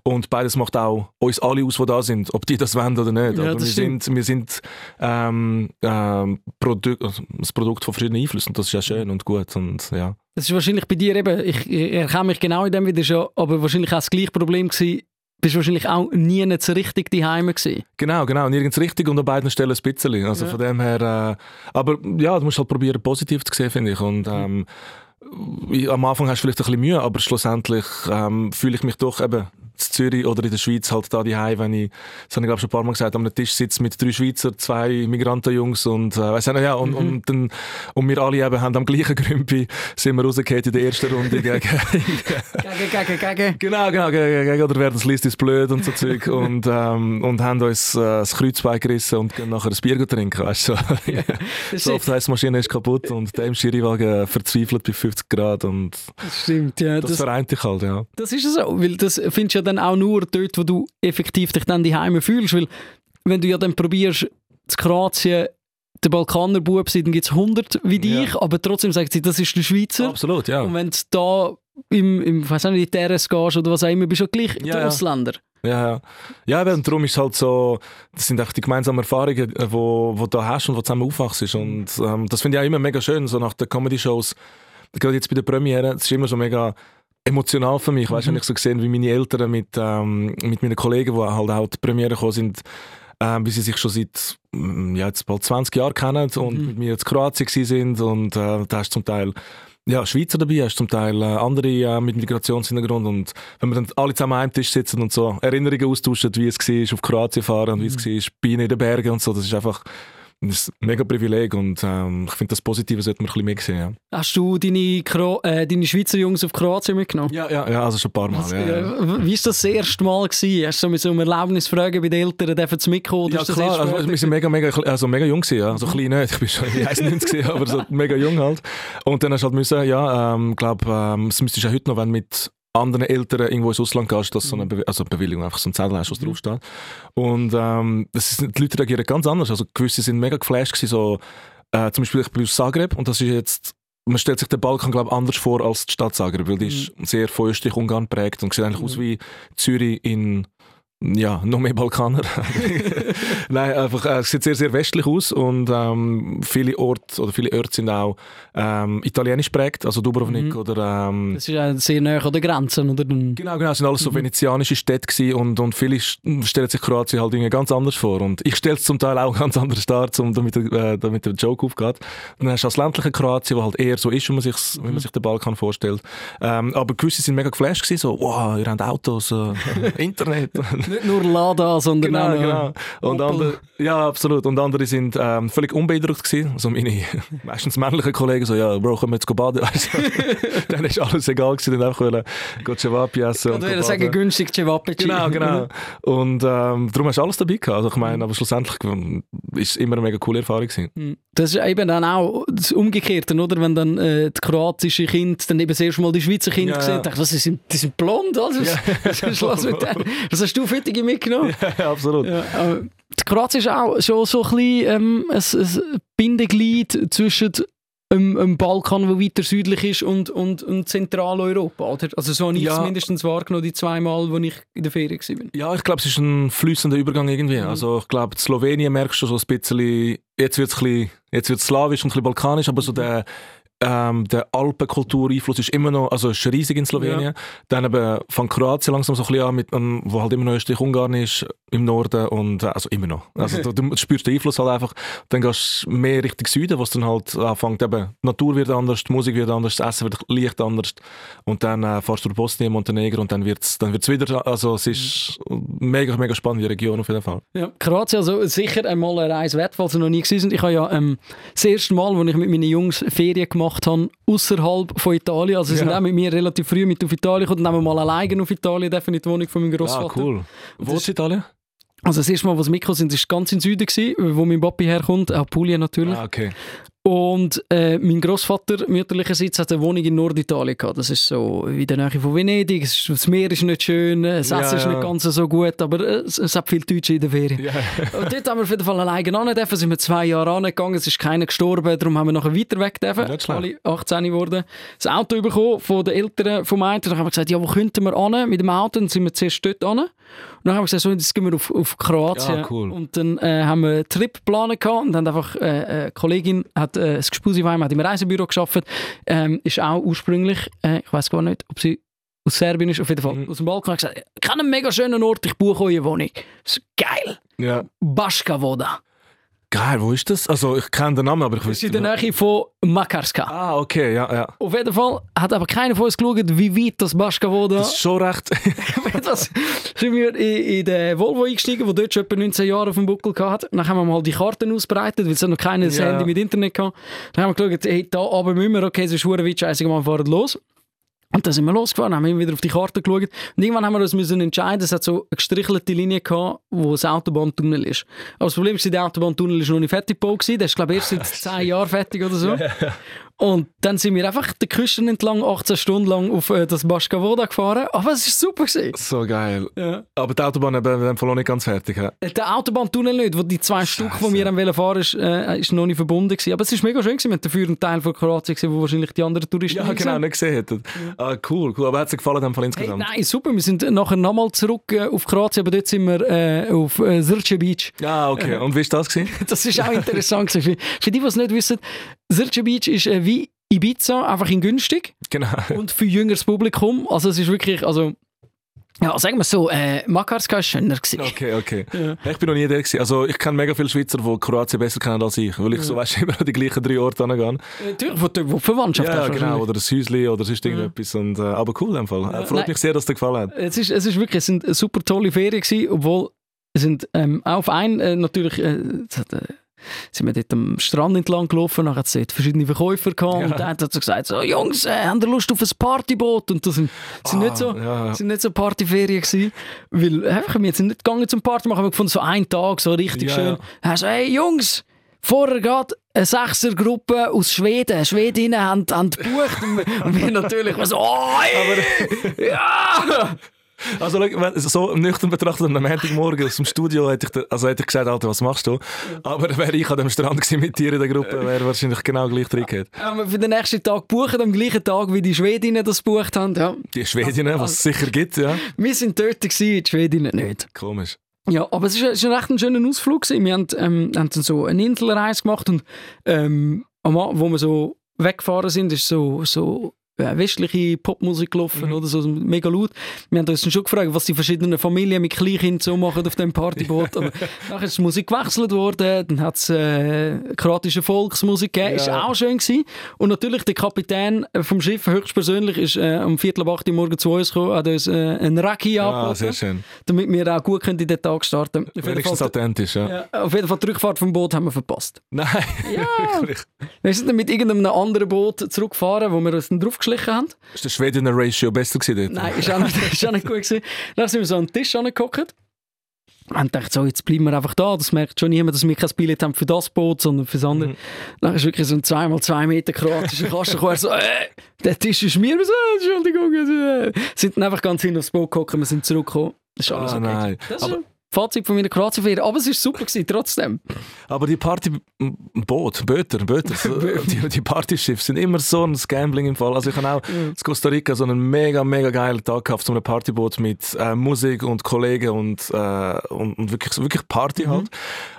und beides macht auch uns alle aus, die da sind, ob die das wollen oder nicht. Ja, Aber wir sind, wir sind ähm, ähm, Produ also das Produkt von verschiedenen Einflüssen und das ist ja schön und gut und ja. Das ist wahrscheinlich bei dir eben, ich, ich erkenne mich genau in dem wieder schon, aber wahrscheinlich auch das gleiche Problem gewesen, bist wahrscheinlich auch nie so richtig daheim gewesen. Genau, genau, nirgends richtig und an beiden Stellen ein bisschen. Also ja. von dem her, äh, aber ja, du musst halt probieren, positiv zu sehen, finde ich. Und ähm, am Anfang hast du vielleicht ein bisschen Mühe, aber schlussendlich ähm, fühle ich mich doch eben Zürich oder in der Schweiz halt da die wenn ich, das habe ich glaube schon ein paar Mal gesagt, am Tisch sitze mit drei Schweizer, zwei Migrantenjungs und äh, weiss nicht, ja, und, mhm. und, dann, und wir alle eben haben am gleichen Grümpi sind wir rausgekehrt in der ersten Runde gegen... gegen, gegen, gegen. Genau, genau, gegen, gegen oder wer das liest, ist blöd und so Zeug und, ähm, und haben uns äh, das Kreuzbein gerissen und gehen nachher ein Bier trinken, weißt du. So, die Heissmaschine ist kaputt und der im Schiriwagen verzweifelt bei 50 Grad und... Das stimmt, ja. Das, das vereint dich halt, ja. Das ist so, weil das findest du ja dann auch nur dort, wo du effektiv dich dann daheim fühlst, weil wenn du ja dann probierst, zu Kroatien der Balkaner Bub sind, dann gibt es 100 wie dich, ja. aber trotzdem sagt sie, das ist der Schweizer. Absolut, ja. Und wenn du da im, im weiß nicht, in die Terrasse gehst oder was auch immer, bist du gleich ja, der ja. Ausländer. Ja, ja. Ja, und darum ist halt so, das sind auch die gemeinsamen Erfahrungen, die wo, wo du hast und wo zusammen aufwachst. Und ähm, das finde ich auch immer mega schön, so nach den Comedy-Shows, gerade jetzt bei der Premiere, es ist immer so mega emotional für mich, weißt du, wenn ich so gesehen, wie meine Eltern mit, ähm, mit meinen Kollegen, die halt auch die Premiere gekommen sind, ähm, wie sie sich schon seit mm, ja, jetzt bald 20 Jahren kennen und Mhm. mit mir in Kroatien sind und äh, da hast du zum Teil ja, Schweizer dabei, hast zum Teil äh, andere äh, mit Migrationshintergrund und wenn wir dann alle zusammen einem Tisch sitzen und so Erinnerungen austauschen, wie es war, auf Kroatien fahren und wie es war, Bienen in den Bergen und so, das ist einfach das ist ein mega Privileg und ähm, ich finde das Positive sollte man ein bisschen mehr sehen. Ja. Hast du deine, Kro äh, deine Schweizer Jungs auf Kroatien mitgenommen? Ja, ja, ja, also schon ein paar Mal. Was, ja, Wie war das das erste Mal? Gewesen? Hast du so mit so einem Erlaubnis fragen bei den Eltern, dürfen sie mitkommen? Oder Ja, ist das klar, also, wir sind mega, mega, also mega jung gewesen, ja. Also klein nicht, ich bin schon 1,90 gewesen, aber so mega jung halt. Und dann hast du halt müssen, ja, ähm, glaub, ähm, es müsstest du ja heute noch, wenn mit anderen Eltern irgendwo ins Ausland gehst, dass so eine Be also Bewilligung, einfach so ein Zettel hast, was draufsteht. Und ähm, das ist, die Leute reagieren ganz anders. Also gewisse sind mega geflasht gewesen, so, äh, zum Beispiel ich bin aus Zagreb und das ist jetzt man stellt sich den Balkan glaube anders vor als die Stadt Zagreb, weil die ist sehr von Österreich-Ungarn geprägt und sieht eigentlich aus wie Zürich in ja, noch mehr Balkaner. Nein, einfach, äh, es sieht sehr, sehr westlich aus und ähm, viele Orte oder viele Orte sind auch ähm, italienisch prägt, also Dubrovnik oder ähm, Das ist ja sehr nah an den Grenzen. Oder? Genau, genau, es sind alles so venezianische Städte gewesen und, und viele st- stellen sich Kroatien halt irgendwie ganz anders vor und ich stelle es zum Teil auch ganz anders dar, zum, damit, der, äh, damit der Joke aufgeht. Dann hast du das ländliche Kroatien, wo halt eher so ist, wie man sich, wie man sich den Balkan vorstellt. Ähm, aber gewisse sind mega geflasht gewesen, so, wow, ihr habt Autos, äh, Internet. Nicht nur Lada, sondern Genau, auch genau. Und andere, ja, absolut. Und andere sind ähm, völlig unbeeindruckt gewesen. Also meine meistens männlichen Kollegen so, ja, Bro, können wir jetzt go baden? Du? dann ist alles egal gewesen, dann einfach wollen, go Cevapi essen. Und würde go sagen, baden. günstig Cevapici. Genau, genau. Und ähm, darum hast du alles dabei gehabt. Also ich meine, aber schlussendlich ähm, ist es immer eine mega coole Erfahrung gewesen. Mhm. Das ist eben dann auch das Umgekehrte, oder? Wenn dann äh, die kroatische Kinder dann eben das erste Mal die Schweizer Kinder Ja, gesehen ja. haben, was, die sind, die sind blond, also, was, was ist los mit denen? Was hast du für Fittige mitgenommen? ja, absolut. Ja, aber die Kroatien ist auch schon so ein bisschen ähm, ein, ein Bindeglied zwischen dem, dem Balkan, der weiter südlich ist, und, und, und Zentraleuropa, oder? Also so habe ich Ja. es mindestens wahrgenommen, die zwei Mal, wo ich in der Ferien war. Ja, ich glaube, es ist ein fließender Übergang irgendwie. Also ich glaube, Slowenien merkst du so ein bisschen, jetzt wird es jetzt wird's slawisch und ein bisschen balkanisch, aber so der, ähm, der Alpenkultureinfluss ist immer noch, also ist riesig in Slowenien. Dann eben von Kroatien langsam so ein bisschen an, mit, ähm, wo halt immer noch Österreich-Ungarn ist, im Norden und, äh, also immer noch. Also du, du spürst den Einfluss halt einfach. Dann gehst du mehr Richtung Süden, wo es dann halt anfängt, eben, die Natur wird anders, die Musik wird anders, das Essen wird leicht anders. Und dann äh, fährst du durch Bosnien, Montenegro und dann wird es dann wird's wieder, also es ist mega, mega spannende Region auf jeden Fall. Ja, Kroatien, also sicher einmal eine Reise wert, falls ihr noch nie gewesen sind. Ich habe ja ähm, das erste Mal, als ich mit meinen Jungs Ferien gemacht habe, außerhalb von Italien, also sie sind Ja. auch mit mir relativ früh mit auf Italien gekommen, dann haben wir mal alleine auf Italien, dürfen in die Wohnung von meinem Großvater. Ah, cool. Wo ist Italien? Also das erste Mal, was wir sind, ist ganz im Süden gewesen, wo mein Papi herkommt, auch Puglia natürlich. Ah, okay. Und äh, mein Großvater mütterlicherseits hat eine Wohnung in Norditalien gehabt. Das ist so in der Nähe von Venedig. Ist, das Meer ist nicht schön, das Ja, Essen ist ja. nicht ganz so gut, aber äh, es, es hat viel Deutsche in der Ferien. Ja. Und dort haben wir auf jeden Fall alleine an dürfen. Sind wir zwei Jahre angegangen, es ist keiner gestorben, darum haben wir nachher weiter weg dürfen. Nicht. Alle 18 geworden. Das Auto bekommen von den Eltern vom einen. Dann haben wir gesagt, ja, wo könnten wir an mit dem Auto? Dann sind wir zuerst dort an. Und dann haben wir gesagt, so, jetzt gehen wir auf, auf Kroatien. Ja, cool. Und dann äh, haben wir einen Trip geplant und dann einfach äh, eine Kollegin hat äh, das Gespusiweim hat im Reisebüro geschafft, ähm, ist auch ursprünglich, äh, ich weiß gar nicht, ob sie aus Serbien ist, auf jeden Fall Mhm. aus dem Balkan, hat gesagt, ich habe einen mega schönen Ort, ich buche eure Wohnung. Das ist geil. ja. Baška Voda. Geil, wo ist das? Also ich kenne den Namen, aber ich Das ist weiß in der Nähe von Makarska. Ah, okay, ja, ja. Auf jeden Fall hat aber keiner von uns geschaut, wie weit das Baška Voda Das ist schon recht. das sind wir in, in den Volvo eingestiegen, der dort schon etwa 19 Jahre auf dem Buckel hatte. Dann haben wir mal die Karten ausbreitet, weil es noch kein Ja. Handy mit Internet hatte. Dann haben wir geschaut, hey, da aber müssen wir, okay, es ist verdammt weit, scheiße, wir fahren los. Und dann sind wir losgefahren, haben immer wieder auf die Karte geschaut. Und irgendwann haben wir uns müssen entscheiden, es hat so eine gestrichelte Linie gehabt, wo das Autobahntunnel ist. Aber das Problem ist, der Autobahntunnel ist noch nicht fertig gebaut gewesen. Der ist, glaube ich, erst seit 10 Jahren fertig oder so. Und dann sind wir einfach die Küsten entlang 18 Stunden lang auf äh, das Baschkavoda gefahren. Aber es war super. Gewesen. So geil. Ja. Aber die Autobahn dem Fall noch nicht ganz fertig. He? Äh, Der Autobahntunnel nicht, wo die zwei Stück, die wir wollen fahren, ist, äh, ist noch nicht verbunden gewesen. Aber es ist mega schön gewesen. Wir haben dafür einen Teil von Kroatien gesehen, wo wahrscheinlich die anderen Touristen Ja, genau, gesehen nicht gesehen hätten. Ah, cool, cool. Aber hat es dir gefallen in dem Fall Hey, insgesamt? nein, super. Wir sind nachher nochmal zurück äh, auf Kroatien, aber dort sind wir äh, auf äh, Zrče Beach. Ja, okay. Und wie war das? Gewesen? Das ist auch interessant. gewesen. Für, für die, die es nicht wissen, Zrče Beach ist äh, wie Ibiza, einfach in günstig Genau. und für jüngeres Publikum. Also es ist wirklich, also ja, sagen wir so, äh, Makarska war schöner. Gewesen. Okay, okay. Ich bin noch nie der gewesen. Also ich kenne mega viele Schweizer, die Kroatien besser kennen als ich, weil ich so weißt, immer an die gleichen drei Orte hingehe. Äh, Natürlich, wo du wo du Verwandtschaft Ja, hast. genau. Oder ein Häuschen oder sonst irgendetwas. Und, äh, aber cool in dem Fall. Äh, freut nein. mich sehr, dass es dir gefallen hat. Es ist, es ist wirklich, es sind super tolle Ferien gewesen, obwohl es sind ähm, auf ein, äh, natürlich, äh, sind wir dort am Strand entlang gelaufen, dann hat es verschiedene Verkäufer gehabt Ja. und dann hat so gesagt, so, Jungs, äh, habt ihr Lust auf ein Partyboot? Und das sind, sind, Ah, nicht, so, ja. sind nicht so Partyferien gewesen, weil einfach, wir sind nicht gegangen zum Party machen, wir gefunden, so einen Tag, so richtig Ja, schön. ja. So, hey Jungs, Vorher gerade eine Sechsergruppe aus Schweden. Schwedinnen haben, haben gebucht und wir- natürlich so, oh, hey, ja! Also so nüchtern betrachtet am Montagmorgen aus dem Studio hätte ich, da- also hätte ich gesagt, Alter, was machst du? Aber wäre ich an dem Strand gewesen mit dir in der Gruppe, wäre wahrscheinlich genau gleich drin gehabt. Haben wir für den nächsten Tag gebucht, am gleichen Tag, wie die Schwedinnen das gebucht haben. Ja. Die Schwedinnen, was es sicher gibt, ja. Wir sind dort, gewesen, die Schwedinnen nicht. Komisch. Ja, aber es war ein, echt ein schöner Ausflug. Gewesen. Wir haben, ähm, haben dann so eine Inselreise gemacht und ähm, wo wir so weggefahren sind, ist so, so westliche Popmusik gelaufen oder so mega laut. Wir haben uns dann schon gefragt, was die verschiedenen Familien mit Kleinkindern so machen auf dem Partyboot. Aber nachher ist die Musik gewechselt worden, dann hat es äh, kroatische Volksmusik gegeben, ist Ja. auch schön gewesen. Und natürlich der Kapitän vom Schiff höchstpersönlich ist äh, um Viertel ab acht Uhr morgens zu uns gekommen, hat uns äh, einen Raki Ah, angeboten schön. damit wir auch gut können in den Tag starten können. Wenigstens authentisch, ja. ja, auf jeden Fall die Rückfahrt vom Boot haben wir verpasst. Nein, Ja. wirklich. Wir sind dann mit irgendeinem anderen Boot zurückgefahren, wo wir uns dann draufgeschlichen haben. Ist der Schwedinnen-Ratio besser gewesen dort? Nein, ist auch nicht, ist auch nicht gut gewesen. Dann sind wir so an den Tisch angeguckt. Und dachte so, jetzt bleiben wir einfach da. Das merkt schon niemand, dass wir kein Billett haben für das Boot, sondern für das andere. Dann ist wirklich so ein 2x2 Meter kroatischer Kasten gekommen. So, äh, der Tisch ist mir. Wir so, Entschuldigung. Äh. Sind dann einfach ganz hin aufs Boot geguckt, wir sind zurückgekommen. Das ist alles Ah, okay. nein. Das ist Aber- Fazit von meiner Kroatienferie. Aber es war super gewesen, trotzdem. Aber die Partyboot, Böter, Böter, so, die, die Partyschiffe sind immer so ein Gambling im Fall. Also ich habe auch in Costa Rica so einen mega, mega geilen Tag gehabt, so einem Partyboot mit äh, Musik und Kollegen und, äh, und, und wirklich, wirklich Party Mhm. halt.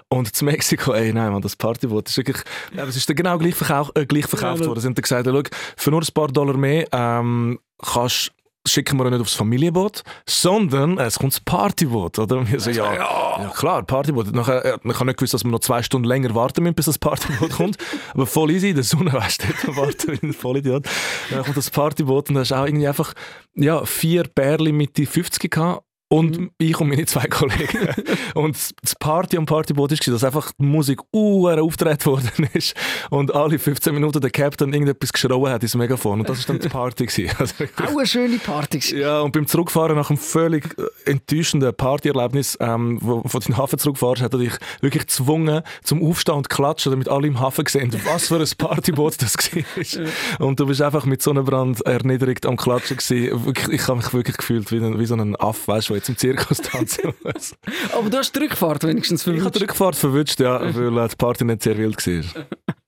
Und zu Mexiko, ey, nein, man, das Partyboot ist wirklich, ja, es ist dann genau gleich, verkauft, äh, gleich verkauft Ja, worden. Sie haben dann gesagt, ja, schau, für nur ein paar Dollar mehr ähm, kannst schicken wir ihn nicht aufs Familienboot, sondern es kommt das Partyboot, oder? Wir so, ja, ja. klar, Partyboot. Nachher, äh, ich habe nicht gewusst, dass wir noch zwei Stunden länger warten müssen, bis das Partyboot kommt. Aber voll easy, in der Sonne, weißt du, warten wie ein Vollidiot. Dann kommt das Partyboot und da hast auch irgendwie einfach, ja, vier Bärli mit die 50 gehabt. Und ich und meine zwei Kollegen. und das Party am Partyboot war, dass einfach die Musik uh, auftreten worden ist. Und alle 15 Minuten der Captain irgendetwas geschrauen hat ins Megafon. Und das war dann die Party. gewesen. Also Auch eine schöne Party. ja, und beim Zurückfahren nach einem völlig äh, enttäuschenden Partyerlebnis, ähm, wo von den Hafen zurückfahrst, hat er dich wirklich gezwungen zum Aufstehen und klatschen, damit alle im Hafen sehen, was für ein Partyboot das war. Und du bist einfach mit Sonnenbrand erniedrigt am Klatschen gewesen. Wirklich, ich habe mich wirklich gefühlt wie, ein, wie so ein Affe, weißt du, jetzt im Zirkus tanzen muss. Aber du hast die Rückfahrt wenigstens Ich habe die verwünscht. Rückfahrt verwünscht, ja, weil äh, die Party nicht sehr wild war.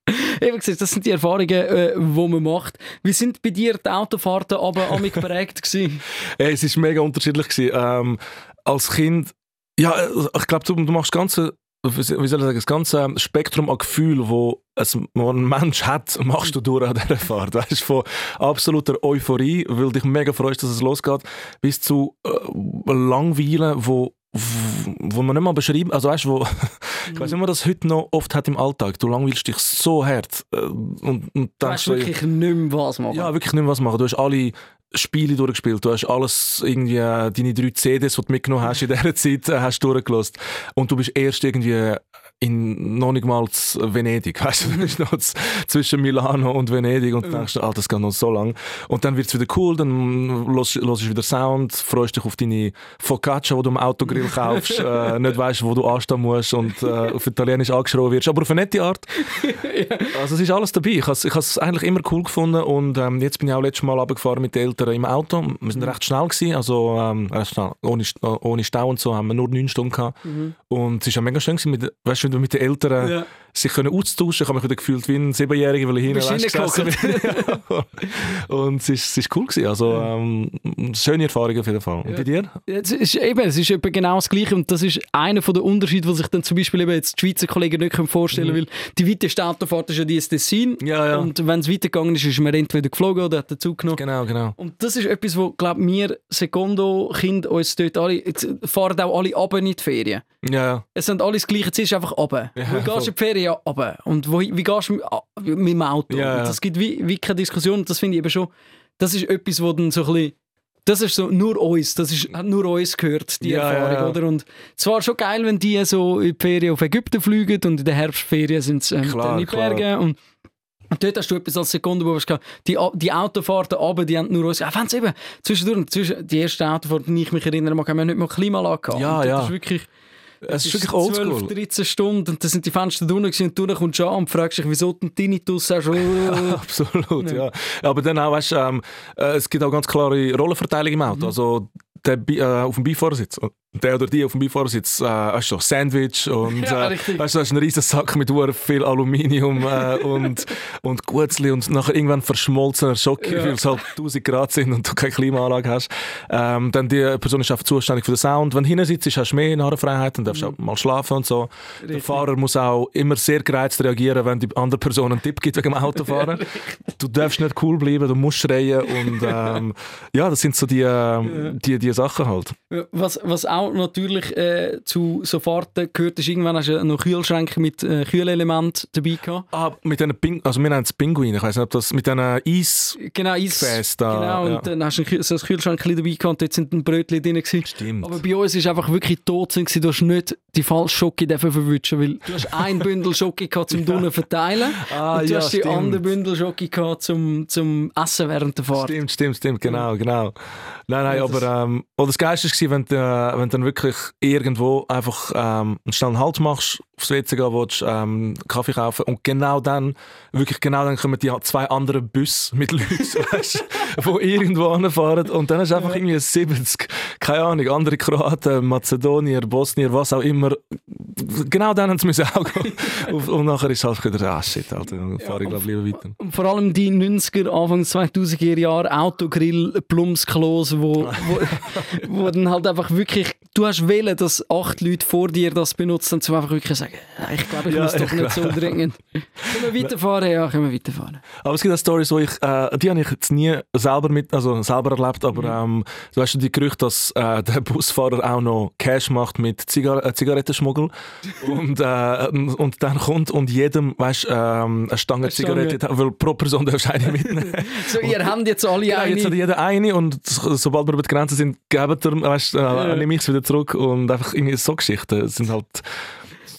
Eben gesagt, das sind die Erfahrungen, äh, die man macht. Wie sind bei dir die Autofahrten aber amig geprägt gewesen? Es war mega unterschiedlich. Gewesen. Ähm, als Kind, ja, äh, ich glaube, du, du machst ganze, wie soll ich sagen, das ganze Spektrum an Gefühlen, wo ein Mensch hat, machst du durch an dieser Fahrt. Weißt, von absoluter Euphorie, weil dich mega freust, dass es losgeht, bis zu äh, Langweilen, wo wo man nicht mal beschreiben, also weißt du, wo, ich weiß nicht, man das heute noch oft hat im Alltag. Du langweilst dich so hart äh, und, und Du denkst weißt so, wirklich nicht mehr, was machen. ja, wirklich nicht mehr was machen. Du hast alle Spiele durchgespielt. Du hast alles, irgendwie, äh, deine drei CDs, die du mitgenommen hast in dieser Zeit, äh, hast durchgelost. Und du bist erst irgendwie in noch nicht mal Venedig. Weißt du, ist noch zwischen Milano und Venedig und denkst, ah, das geht noch so lang. Und dann wird es wieder cool, dann hörst du wieder Sound, freust dich auf deine Focaccia, die du im Autogrill kaufst, äh, nicht weißt, wo du anstehen musst und äh, auf Italienisch angeschrien wirst, aber auf eine nette Art. Also es ist alles dabei. Ich habe es eigentlich immer cool gefunden und ähm, jetzt bin ich auch letztes Mal runtergefahren mit den Eltern im Auto. Wir sind mhm. recht schnell gewesen, also ähm, recht schnell. Ohne, ohne Stau und so haben wir nur neun Stunden gehabt. Mhm. Und es war auch mega schön gewesen, mit, weißt, du mit den Eltern ja. Sich können austauschen Ich habe mich wieder gefühlt wie ein Siebenjähriger, weil ich hinten Und es ist, es ist cool gewesen. Also ähm, schöne Erfahrung auf jeden Fall. Und ja. bei dir? Es ist, eben, es ist eben genau das Gleiche und das ist einer der Unterschiede, die sich dann zum Beispiel eben jetzt die Schweizer Kollegen nicht vorstellen können, mhm. weil die weiteste Autofahrt ist ja die Tessin ja, ja. und wenn es weitergegangen ist, ist man entweder geflogen oder hat den Zug genommen. Genau, genau. Und das ist etwas, wo, glaube wir Secondo-Kinder uns dort alle, fahren auch alle ab in die Ferien. Ja. Es sind alle das gleiche Ziel, ist einfach runter. Ja, wo gehst du in die Ferien? Ja, runter. Und wo, wie gehst du mit, ah, mit dem Auto? Ja, ja. Das gibt wie, wie keine Diskussion. Das finde ich eben schon, das ist etwas, wo dann so ein bisschen das ist so nur uns, das ist, hat nur uns gehört, die ja, Erfahrung, ja, oder? Und es war schon geil, wenn die so in die Ferien auf Ägypten fliegen und in der Herbstferien sind sie ähm, dann in Bergen und dort hast du etwas als Sekunde, wo du die, die Autofahrten runter, die haben nur uns, auch wenn es eben zwischendurch, zwischen, die erste Autofahrt, die ich mich erinnere, haben wir nicht mal Klimaanlage gehabt. Ja, ja. Das ist wirklich... Es ist, wirklich oldschool. 12, 13 Stunden und da sind die Fenster drunter und du kommst an und fragst dich, wieso den Tinnitus hast. Absolut, ja. ja. Aber dann auch, weißt, ähm, äh, es gibt auch ganz klare Rollenverteilung im Auto. Mhm. Also der, äh, auf dem Beifahrersitz der oder die auf dem Beifahrersitz äh, hast du Sandwich und ja, äh, du, hast einen riesen Sack mit viel Aluminium äh, und, und Gutzli und nachher irgendwann verschmolzener Schock, ja. weil es halt 1000 Grad sind und du keine Klimaanlage hast. Ähm, dann die Person ist einfach zuständig für den Sound. Wenn du hinten sitzt, hast du mehr Narrenfreiheit und darfst mhm. auch mal schlafen und so. Richtig. Der Fahrer muss auch immer sehr gereizt reagieren, wenn die andere Person einen Tipp gibt wegen dem Autofahren. du darfst nicht cool bleiben, du musst schreien und ähm, ja, das sind so die, äh, die, die Sachen halt. Was, was auch auch natürlich äh, zu so Fahrten gehört, ist irgendwann hast du noch Kühlschränke mit äh, Kühlelement dabei gehabt. Ah, mit diesen Ping also wir nennen es Pinguine, ich weiß nicht, ob das mit diesen Eis Genau, Eis. Da, genau, ja. und dann hast du so ein Kühlschrank dabei gehabt und dort sind ein Brötchen drin gewesen. Stimmt. Aber bei uns ist einfach wirklich tot gewesen. du hast nicht die falsche Schocke verwischen, weil du hast ein Bündel Schocke gehabt zum ja. verteilen ah, und du ja, hast die andere Bündel Schocke gehabt zum, zum Essen während der Fahrt. Stimmt, stimmt, stimmt, genau, genau. Nein, nein, aber ähm, oh, das Geilste war, wenn du, äh, wenn dann wirklich irgendwo einfach ähm, einen schnellen Halt machst, aufs WC gehen willst, ähm, Kaffee kaufen und genau dann, wirklich genau dann kommen die zwei anderen Busse mit Leuten, weißt, die irgendwo anfahren und dann hast du einfach irgendwie 70, keine Ahnung, andere Kroaten, Mazedonier, Bosnier, was auch immer. Genau dann haben sie auch gehen. und nachher ist halt wieder, ah shit, Alter, dann fahre ich glaube lieber weiter. Und vor allem die 90er, Anfang 2000er Jahre Autogrill, Plumpsklos, wo, wo, wo dann halt einfach wirklich, du hast wählen, dass acht Leute vor dir das benutzen und du einfach wirklich sagen, ich glaube, ich ja, muss doch nicht so dringend. Können wir weiterfahren? Ja, können wir weiterfahren. Aber es gibt auch wo ich, äh, die habe ich jetzt nie selber mit, also selber erlebt, aber mhm. ähm, du hast die Gerüchte, dass äh, der Busfahrer auch noch Cash macht mit Zigar äh, Zigarettenschmuggel und, äh, und dann kommt und jedem, weißt, ähm, eine Stange Zigarette, weil pro Person darfst du eine mitnehmen. so, ihr habt jetzt alle genau, eine. Jetzt hat jeder eine und sobald wir über die Grenze sind, geben wir, weißt, äh, ja. nehme ich es wieder zurück und einfach irgendwie so Geschichten sind halt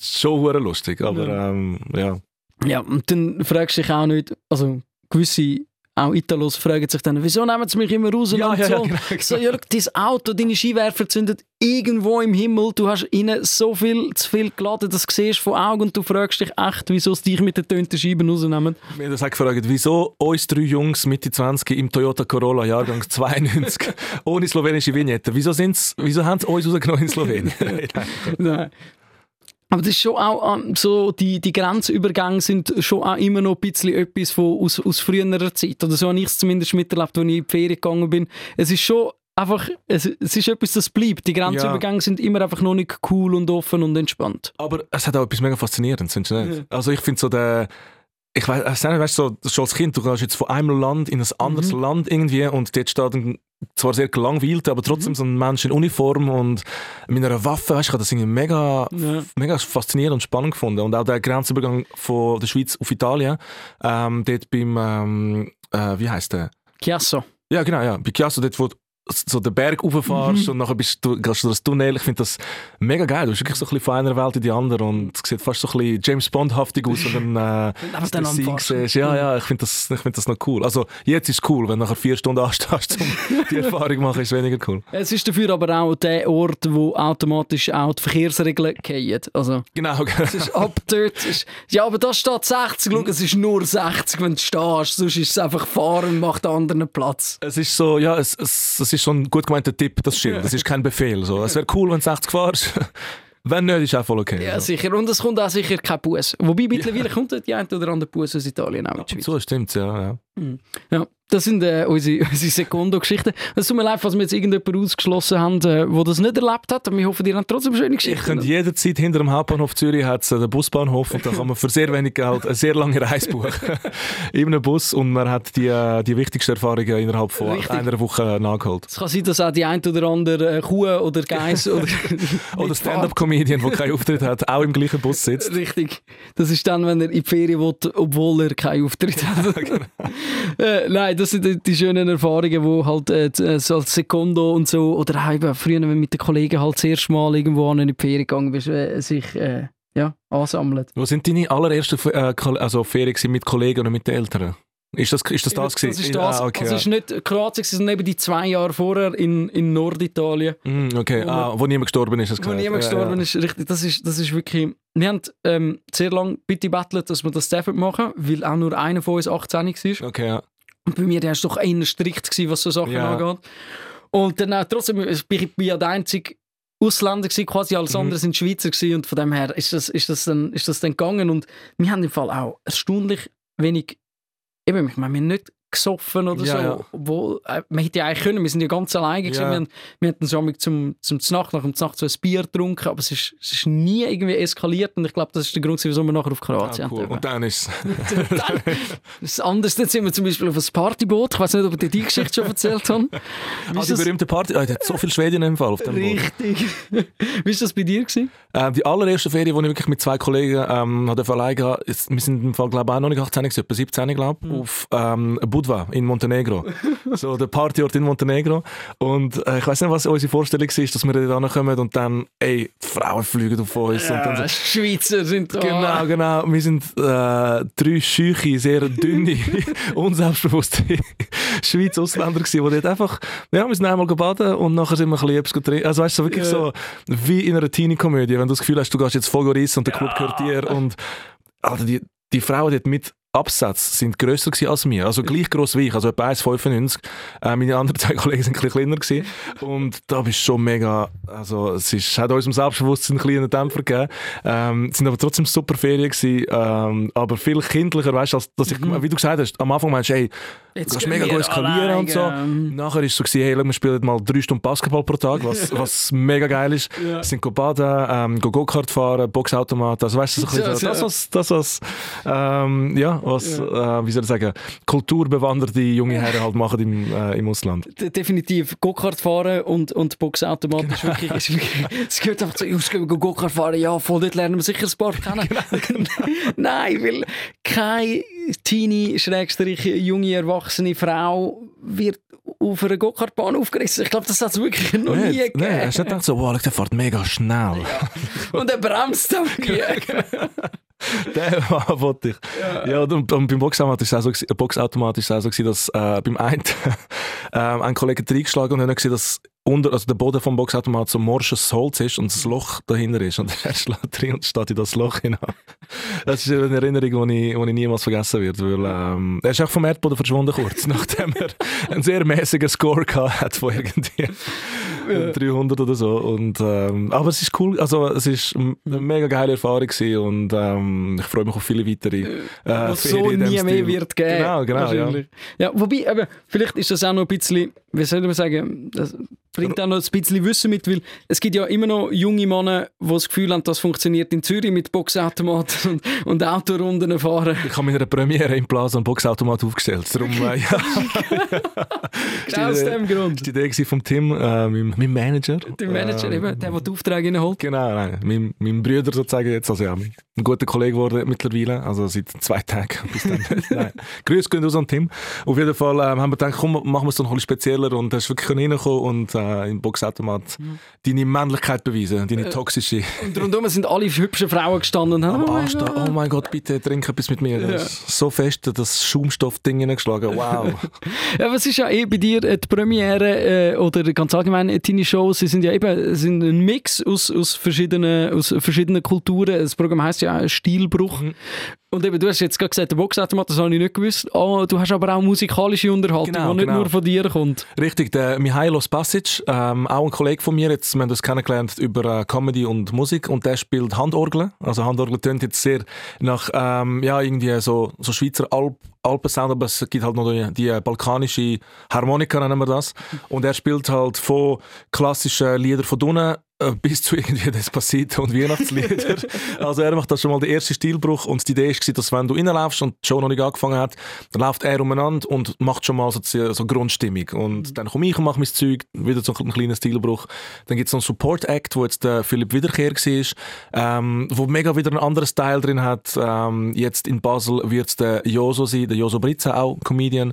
schon lustig, aber ja. Ähm, ja. Ja, und dann fragst du dich auch nicht, also gewisse auch Italos fragen sich dann, wieso nehmen sie mich immer raus? Ja, ja, so, ja, genau, so ja, dein Auto, deine Skiwerfer zündet irgendwo im Himmel, du hast ihnen so viel zu viel geladen, das siehst von Augen und du fragst dich echt, wieso sie dich mit den tönten Scheiben rausnehmen. Wir haben das auch gefragt, wieso uns drei Jungs Mitte 20 im Toyota Corolla Jahrgang 92 ohne slowenische Vignette, wieso, wieso haben sie uns rausgenommen in Slowenien? Nein. Aber das ist schon auch ähm, so, die, die Grenzübergänge sind schon auch immer noch ein bisschen etwas von, aus, aus früherer Zeit. Oder so habe ich es zumindest miterlebt, als ich in die Ferien gegangen bin. Es ist schon einfach, es, es ist etwas, das bleibt. Die Grenzübergänge ja. sind immer einfach noch nicht cool und offen und entspannt. Aber es hat auch etwas mega Faszinierendes, findest du nicht? Ja. Also ich finde so der ich weiß, weißt du, so, schon als Kind, du gehst jetzt von einem Land in ein anderes mhm. Land irgendwie und dort steht ein zwar sehr gelangweilt, aber trotzdem mhm. so ein Mensch in Uniform und mit einer Waffe, weißt, ich habe das irgendwie mega, ja. mega faszinierend und spannend gefunden. Und auch der Grenzübergang von der Schweiz auf Italien, ähm, dort beim, ähm, äh, wie heißt der? Chiasso. Ja, genau, ja. Bei Chiasso, dort, wo so den Berg rauffährst mhm. und nachher bist du, gehst du durch das Tunnel. Ich finde das mega geil. Du bist wirklich so ein bisschen von einer Welt in die andere und es sieht fast so ein bisschen James Bond-haftig aus, wenn dann, äh, dann siehst. Ja, ja, ich finde das, find das noch cool. Also jetzt ist es cool, wenn du nachher vier Stunden anstehst, um die Erfahrung zu machen, ist weniger cool. Es ist dafür aber auch der Ort, wo automatisch auch die Verkehrsregeln gehen. Also, genau. Es ist ab dort. Ist, ja, aber da steht 60. Schau, es ist nur 60, wenn du stehst. Sonst ist es einfach fahren und macht anderen Platz. Es ist so, ja, es, es, es ist schon ein gut gemeinter Tipp, das Schild. Das ist kein Befehl. So. Es wäre cool, wenn du 60 fährst. Wenn nicht, ist auch voll okay. Ja, sicher. Und es kommt auch sicher kein Bus. Wobei mittlerweile ja. kommt die ein oder andere Bus aus Italien auch in die Schweiz. So stimmt ja. ja. Mhm. ja. Das sind äh, unsere, unsere Sekondo-Geschichten. Es tut mir leid, falls wir jetzt irgendjemanden ausgeschlossen haben, der äh, das nicht erlebt hat. Und wir hoffen, ihr habt trotzdem schöne Geschichten. Ich könnte jederzeit hinter dem Hauptbahnhof Zürich hat's den Busbahnhof und da kann man für sehr wenig Geld eine sehr lange Reise buchen. in einem Bus und man hat die, äh, die wichtigsten Erfahrungen innerhalb von Richtig. einer Woche nachgeholt. Es kann sein, dass auch die ein oder andere Kuh oder Geiss oder, oder Stand-Up-Comedian, der keinen Auftritt hat, auch im gleichen Bus sitzt. Richtig. Das ist dann, wenn er in die Ferien will, obwohl er keinen Auftritt hat. genau. äh, nein, das sind die schönen Erfahrungen, wo halt äh, äh, so als Sekondo und so, oder eben früher, wenn mit den Kollegen halt das erste Mal irgendwo in die Ferien gegangen bist, äh, sich äh, ja, ansammeln. Wo sind deine allerersten äh, also Ferien mit Kollegen oder mit den Eltern? Ist das ist das, das, das gewesen? ist das. Ah, okay, also ja. ist nicht Kroatien, sondern eben die zwei Jahre vorher in, in Norditalien. Mm, okay, wo, ah, wo niemand gestorben ist. Wo niemand gestorben ja, ist, richtig. Das ist, das ist wirklich... Wir haben ähm, sehr lange bitte gebettelt, dass wir das machen weil auch nur einer von uns 18 war. Okay, ja. Und bei mir war es doch eher strikt, gewesen, was so Sachen ja. angeht. Und dann auch trotzdem, ich bin ja der einzige Ausländer gewesen, quasi alles mhm. andere sind Schweizer gewesen, und von dem her ist das, ist das, dann, ist das dann gegangen und wir haben im Fall auch erstaunlich wenig, eben, ich meine, wir nicht gesoffen oder ja, so. Ja. Obwohl, äh, man hätte ja eigentlich können, wir sind ja ganz alleine gewesen. Ja. Wir, haben, wir hatten so zum, zum Nacht, nach dem Nacht so ein Bier getrunken, aber es ist, es ist nie irgendwie eskaliert und ich glaube, das ist der Grund, wieso wir nachher auf Kroatien ja, cool. Und dann ist es anders. Dann sind wir zum Beispiel auf ein Partyboot. Ich weiß nicht, ob ich dir die Geschichte schon erzählt habe. Ah, die berühmte Party. Oh, hat so viel Schweden im Fall auf dem Richtig. Wie war das bei dir? Gewesen? Ähm, die allererste Ferien, die ich wirklich mit zwei Kollegen ähm, alleine hatte, wir sind im Fall, glaube ich, auch noch nicht 18, etwa 17, glaube ich, mhm. auf ähm, Budva in Montenegro. so der Partyort in Montenegro. Und äh, ich weiß nicht, was unsere Vorstellung ist, dass wir da kommen und dann, ey, die Frauen fliegen auf uns. Ja, und dann so, Schweizer sind da. Genau, genau. Wir sind äh, drei scheuche, sehr dünne, unselbstbewusste Schweizer Ausländer gewesen, die dort einfach, ja, wir sind einmal gebaden und nachher sind wir ein bisschen getrunken. Also weißt du, wirklich ja. so wie in einer Teenie-Komödie, wenn du das Gefühl hast, du gehst jetzt voll und der Club gehört dir und Alter, die, die Frau dort mit Absätze sind grösser als mir, also gleich groß wie ich, also etwa 1,95. Äh, meine anderen zwei Kollegen sind ein bisschen kleiner gewesen. und da bist du schon mega, also es ist, hat unserem Selbstbewusstsein einen kleinen Dämpfer gegeben. Ähm, es sind aber trotzdem super Ferien gewesen, ähm, aber viel kindlicher, weißt du, als dass ich, mhm. wie du gesagt hast, am Anfang meinst du, ey, Jetzt du kannst mega gut skalieren und so. Nachher ist es so gewesen, hey, wir spielen mal drei Stunden Basketball pro Tag, was, was mega geil ist. Ja. Sind go baden, ähm, go Go-Kart fahren, Boxautomat, also weißt du, so ein bisschen, das, was, das, was, ähm, ja, was, ja. Äh, wie soll ich sagen, kulturbewanderte junge Herren halt machen im, äh, im Ausland. Definitiv. Go-Kart fahren und, und Boxautomat genau. ist wirklich, ist wirklich, es gehört einfach zu, uns Go-Kart fahren, ja, voll, dort lernen wir sicher Sport kennen. Genau. Nein, weil kein Teenie, Schrägstrich, junge, erwachsene Frau wird auf einer Go-Kart-Bahn aufgerissen. Ich glaube, das hat es wirklich noch nie gegeben. Nein, hast du gedacht so, wow, der fährt mega schnell. Ja. Und er bremst auch war, wollte ich. Ja, ja und, und, beim Boxautomat ist es auch so, Boxautomat ist auch so dass äh, beim einen äh, ein Kollege reingeschlagen und hat gesehen, dass unter, also der Boden vom Boxautomat so morsches Holz ist und das Loch dahinter ist. Und er schlägt drin und steht in das Loch hinein. Das ist eine Erinnerung, die ich, die ich niemals vergessen werde. Weil, ähm, er ist auch vom Erdboden verschwunden kurz, nachdem er einen sehr mäßigen Score gehabt hat von irgendwie ja. 300 oder so. Und, ähm, aber es ist cool, also es ist eine mega geile Erfahrung gewesen und ähm, ich freue mich auf viele weitere äh, Was so nie mehr wird geben. Genau, genau. Ja. ja. wobei, aber vielleicht ist das auch noch ein bisschen, wie soll man sagen, das, bringt auch noch ein bisschen Wissen mit, weil es gibt ja immer noch junge Männer, die das Gefühl haben, das funktioniert in Zürich mit Boxautomaten und, und Autorunden fahren. Ich habe in einer Premiere im Plaza einen Boxautomat aufgestellt. Darum, äh, ja. genau aus dem Grund. Das war die Idee vom Tim, äh, meinem, meinem Manager. Der Manager, äh, eben, der, der die Aufträge reinholt. Genau, nein, mein, mein Bruder sozusagen jetzt, also ja, ein guter Kollege geworden mittlerweile, also seit zwei Tagen bis dann. nein. Grüße gehen aus an Tim. Auf jeden Fall ähm, haben wir gedacht, komm, machen wir es doch noch ein bisschen spezieller und hast wirklich reinkommen und äh, im Boxautomat mhm. deine Männlichkeit beweisen, deine äh, toxische. Und rundum sind alle hübsche Frauen gestanden. Am oh, Arsch oh mein Gott, bitte trink etwas mit mir. Ja. so fest das Schaumstoffding hineingeschlagen. Wow. ja, was ist ja eh bei dir äh, die Premiere äh, oder ganz allgemein äh, deine Shows, sie sind ja eben sind ein Mix aus, aus, verschiedenen, aus verschiedenen Kulturen. Das Programm heißt ja Stilbruch. Mhm. Und eben, du hast jetzt gerade gesagt, der Boxautomat, das habe ich nicht gewusst. Oh, du hast aber auch musikalische Unterhaltung, genau, die nicht genau. nur von dir kommt. Richtig, der Mihailo Spasic, ähm, auch ein Kollege von mir, jetzt, wir haben das kennengelernt über äh, Comedy und Musik und der spielt Handorgel. Also Handorgel tönt jetzt sehr nach ähm, ja, irgendwie so, so Schweizer Alp Alpensound, aber es gibt halt noch die, die balkanische Harmonika, nennen wir das. Und er spielt halt von klassischen Liedern von unten bis zu irgendwie Despacito und Weihnachtslieder. also er macht das schon mal den ersten Stilbruch und die Idee war, dass wenn du reinlaufst und die Show noch nicht angefangen hat, dann läuft er umeinander und macht schon mal so, so Grundstimmung. Und mhm. dann komme ich und mache mein Zeug, wieder so einen kleinen Stilbruch. Dann gibt es noch einen Support-Act, wo jetzt der Philipp Wiederkehr war, ähm, wo mega wieder einen anderen Style drin hat. Ähm, jetzt in Basel wird es der Joso sein, der Joso Britza, auch Comedian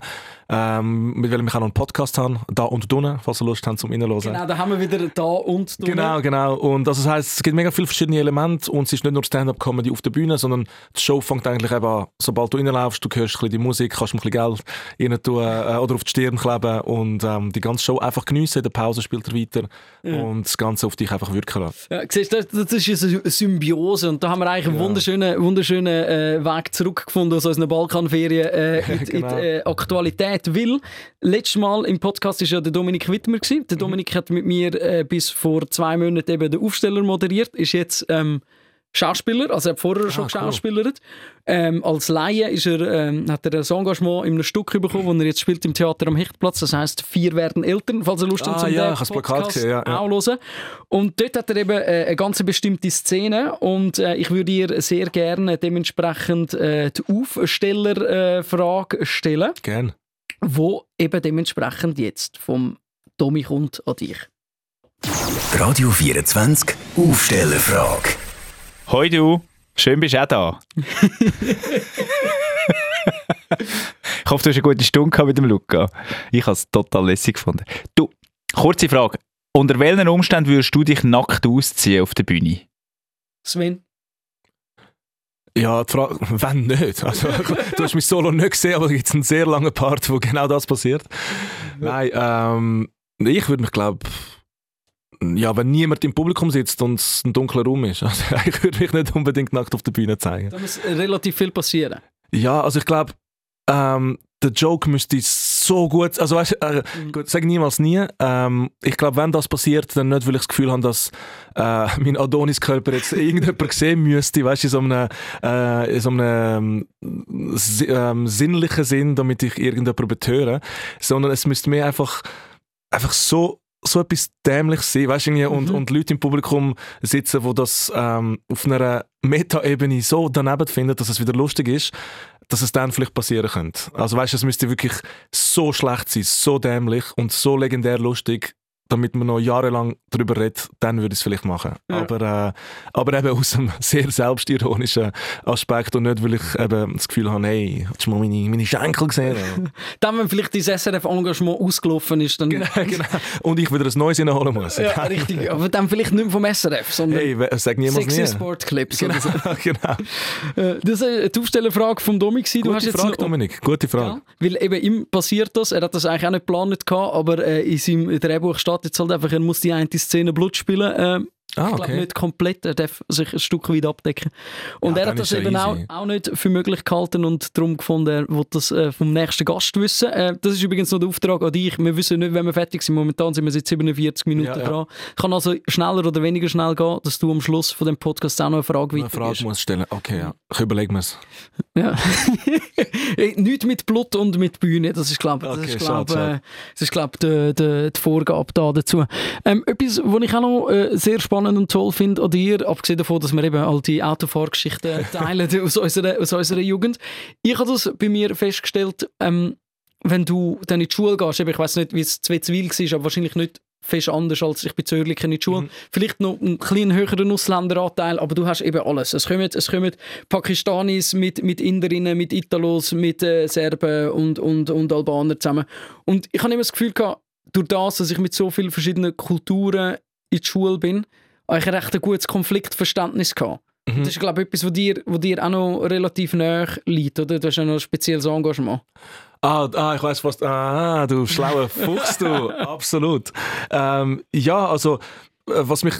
ähm, mit welchem ich auch noch einen Podcast habe, «Da und Dunne», falls ihr Lust habt zum Reinhören. Genau, da haben wir wieder «Da und Dunne». Genau, genau. Und also das heisst, es gibt mega viele verschiedene Elemente und es ist nicht nur Stand-Up-Comedy auf der Bühne, sondern die Show fängt eigentlich eben an, sobald du reinlaufst, du hörst ein bisschen die Musik, kannst ein bisschen Geld rein tun äh, oder auf die Stirn kleben und ähm, die ganze Show einfach geniessen, in der Pause spielt er weiter ja. und das Ganze auf dich einfach wirken lassen. Ja, siehst, das, das ist eine Symbiose und da haben wir eigentlich einen ja. wunderschönen, wunderschönen äh, Weg zurückgefunden aus unseren Balkanferien äh, in, genau. in die äh, Aktualität Zeit, weil letztes Mal im Podcast war ja der Dominik Wittmer. Gewesen. Der mhm. Dominik hat mit mir äh, bis vor zwei Monaten eben den Aufsteller moderiert, ist jetzt ähm, Schauspieler, also er hat vorher ah, schon geschauspielert. Cool. Ähm, als Laie ist er, ähm, hat er ein Engagement in einem Stück bekommen, das er jetzt spielt im Theater am Hechtplatz. Das heißt «Vier werden Eltern», falls ihr Lust ah, zum ja, Podcast gesehen, ja, ja. auch hören. Und dort hat er eben äh, eine ganz bestimmte Szene und äh, ich würde ihr sehr gerne dementsprechend äh, die Aufstellerfrage äh, stellen. Gerne wo eben dementsprechend jetzt vom Tommy kommt an dich. Radio 24 Aufstellerfrage. Hoi du, schön bist du auch da. ich hoffe, du hast eine gute Stunde mit dem Luca. Ich habe es total lässig gefunden. Du, kurze Frage. Unter welchen Umständen würdest du dich nackt ausziehen auf der Bühne? Sven? Ja, die Frage, wenn nicht. Also, du hast mich solo nicht gesehen, aber es gibt einen sehr langen Part, wo genau das passiert. Nein, ähm, ich würde mich, glaube ja, wenn niemand im Publikum sitzt und es ein dunkler Raum ist, also ich würde mich nicht unbedingt nackt auf der Bühne zeigen. Da muss relativ viel passieren. Ja, also ich glaube, ähm, der Joke müsste so gut, also weißt, äh, mhm. gut, sag niemals nie. Ähm, ich glaube, wenn das passiert, dann nicht, weil ich das Gefühl habe, dass äh, mein Adonis-Körper jetzt irgendjemand sehen müsste, weißt, in so einem, äh, in so einem ähm, sinnlichen Sinn, damit ich irgendjemanden betöre, sondern es müsste mir einfach, einfach so so etwas Dämliches sein, weißt du, mhm. und, und Leute im Publikum sitzen, die das ähm, auf einer Meta-Ebene so daneben finden, dass es wieder lustig ist, dass es dann vielleicht passieren könnte. Also weißt du, es müsste wirklich so schlecht sein, so dämlich und so legendär lustig, damit man noch jahrelang darüber redet, dann würde ich es vielleicht machen. Ja. Aber, äh, aber eben aus einem sehr selbstironischen Aspekt und nicht, weil ich eben das Gefühl habe, hey, hast du mal meine, meine Schenkel gesehen? dann, wenn vielleicht dein SRF-Engagement ausgelaufen ist, dann... Genau, genau. Und ich wieder ein neues reinholen muss. ja, richtig. Aber dann vielleicht nicht mehr vom SRF, sondern hey, sag niemals Sexy nie. Sportclips. Genau, genau. Äh, das war die Aufstellerfrage vom Domi. Gute du hast jetzt Frage, noch... Dominik. Gute Frage. Ja, weil eben ihm passiert das, er hat das eigentlich auch nicht geplant, aber äh, in seinem Drehbuch steht steht jetzt halt einfach, er muss die eine Szene Blut spielen. Ähm, Ah, ich glaube nicht komplett, er darf sich ein Stück weit abdecken. Und ja, er hat das eben auch, auch, nicht für möglich gehalten und darum gefunden, er will das äh, vom nächsten Gast wissen. Äh, das ist übrigens noch der Auftrag an dich. Wir wissen nicht, wenn wir fertig sind. Momentan sind wir seit 47 Minuten ja, dran. Ja. Kann also schneller oder weniger schnell gehen, dass du am Schluss von dem Podcast auch noch eine Frage Eine Frage muss stellen. Okay, ja. Ich überlege mir es. Ja. Nicht mit Blut und mit Bühne, das ist glaube Okay, ich, schade, glaub, äh, das ist, glaub, die, die, die Vorgabe da dazu. Ähm, etwas, was ich auch noch äh, sehr spannend und toll finde an dir, abgesehen davon, dass wir eben all die Autofahrgeschichten teilen aus, unserer, aus unserer Jugend. Ich habe das bei mir festgestellt, ähm, wenn du dann in die Schule gehst, ich weiß nicht, wie es zu Witzwil war, aber wahrscheinlich nicht fest anders als ich bei Zürlichen in die Schule. Vielleicht noch einen kleinen höheren Ausländeranteil, aber du hast eben alles. Es kommen, es kommen Pakistanis mit, mit Inderinnen, mit Italos, mit äh, Serben und, und, und Albaner zusammen. Und ich habe immer das Gefühl gehabt, durch das, dass ich mit so vielen verschiedenen Kulturen in die Schule bin, habe ich ein recht gutes Konfliktverständnis gehabt. Das ist, glaube ich, etwas, was dir, wo dir auch noch relativ nahe liegt, oder? Du hast ja noch ein spezielles Engagement. Ah, ah, ich weiß was. Ah, du schlauer Fuchs, du. Absolut. Ähm, ja, also, äh, was mich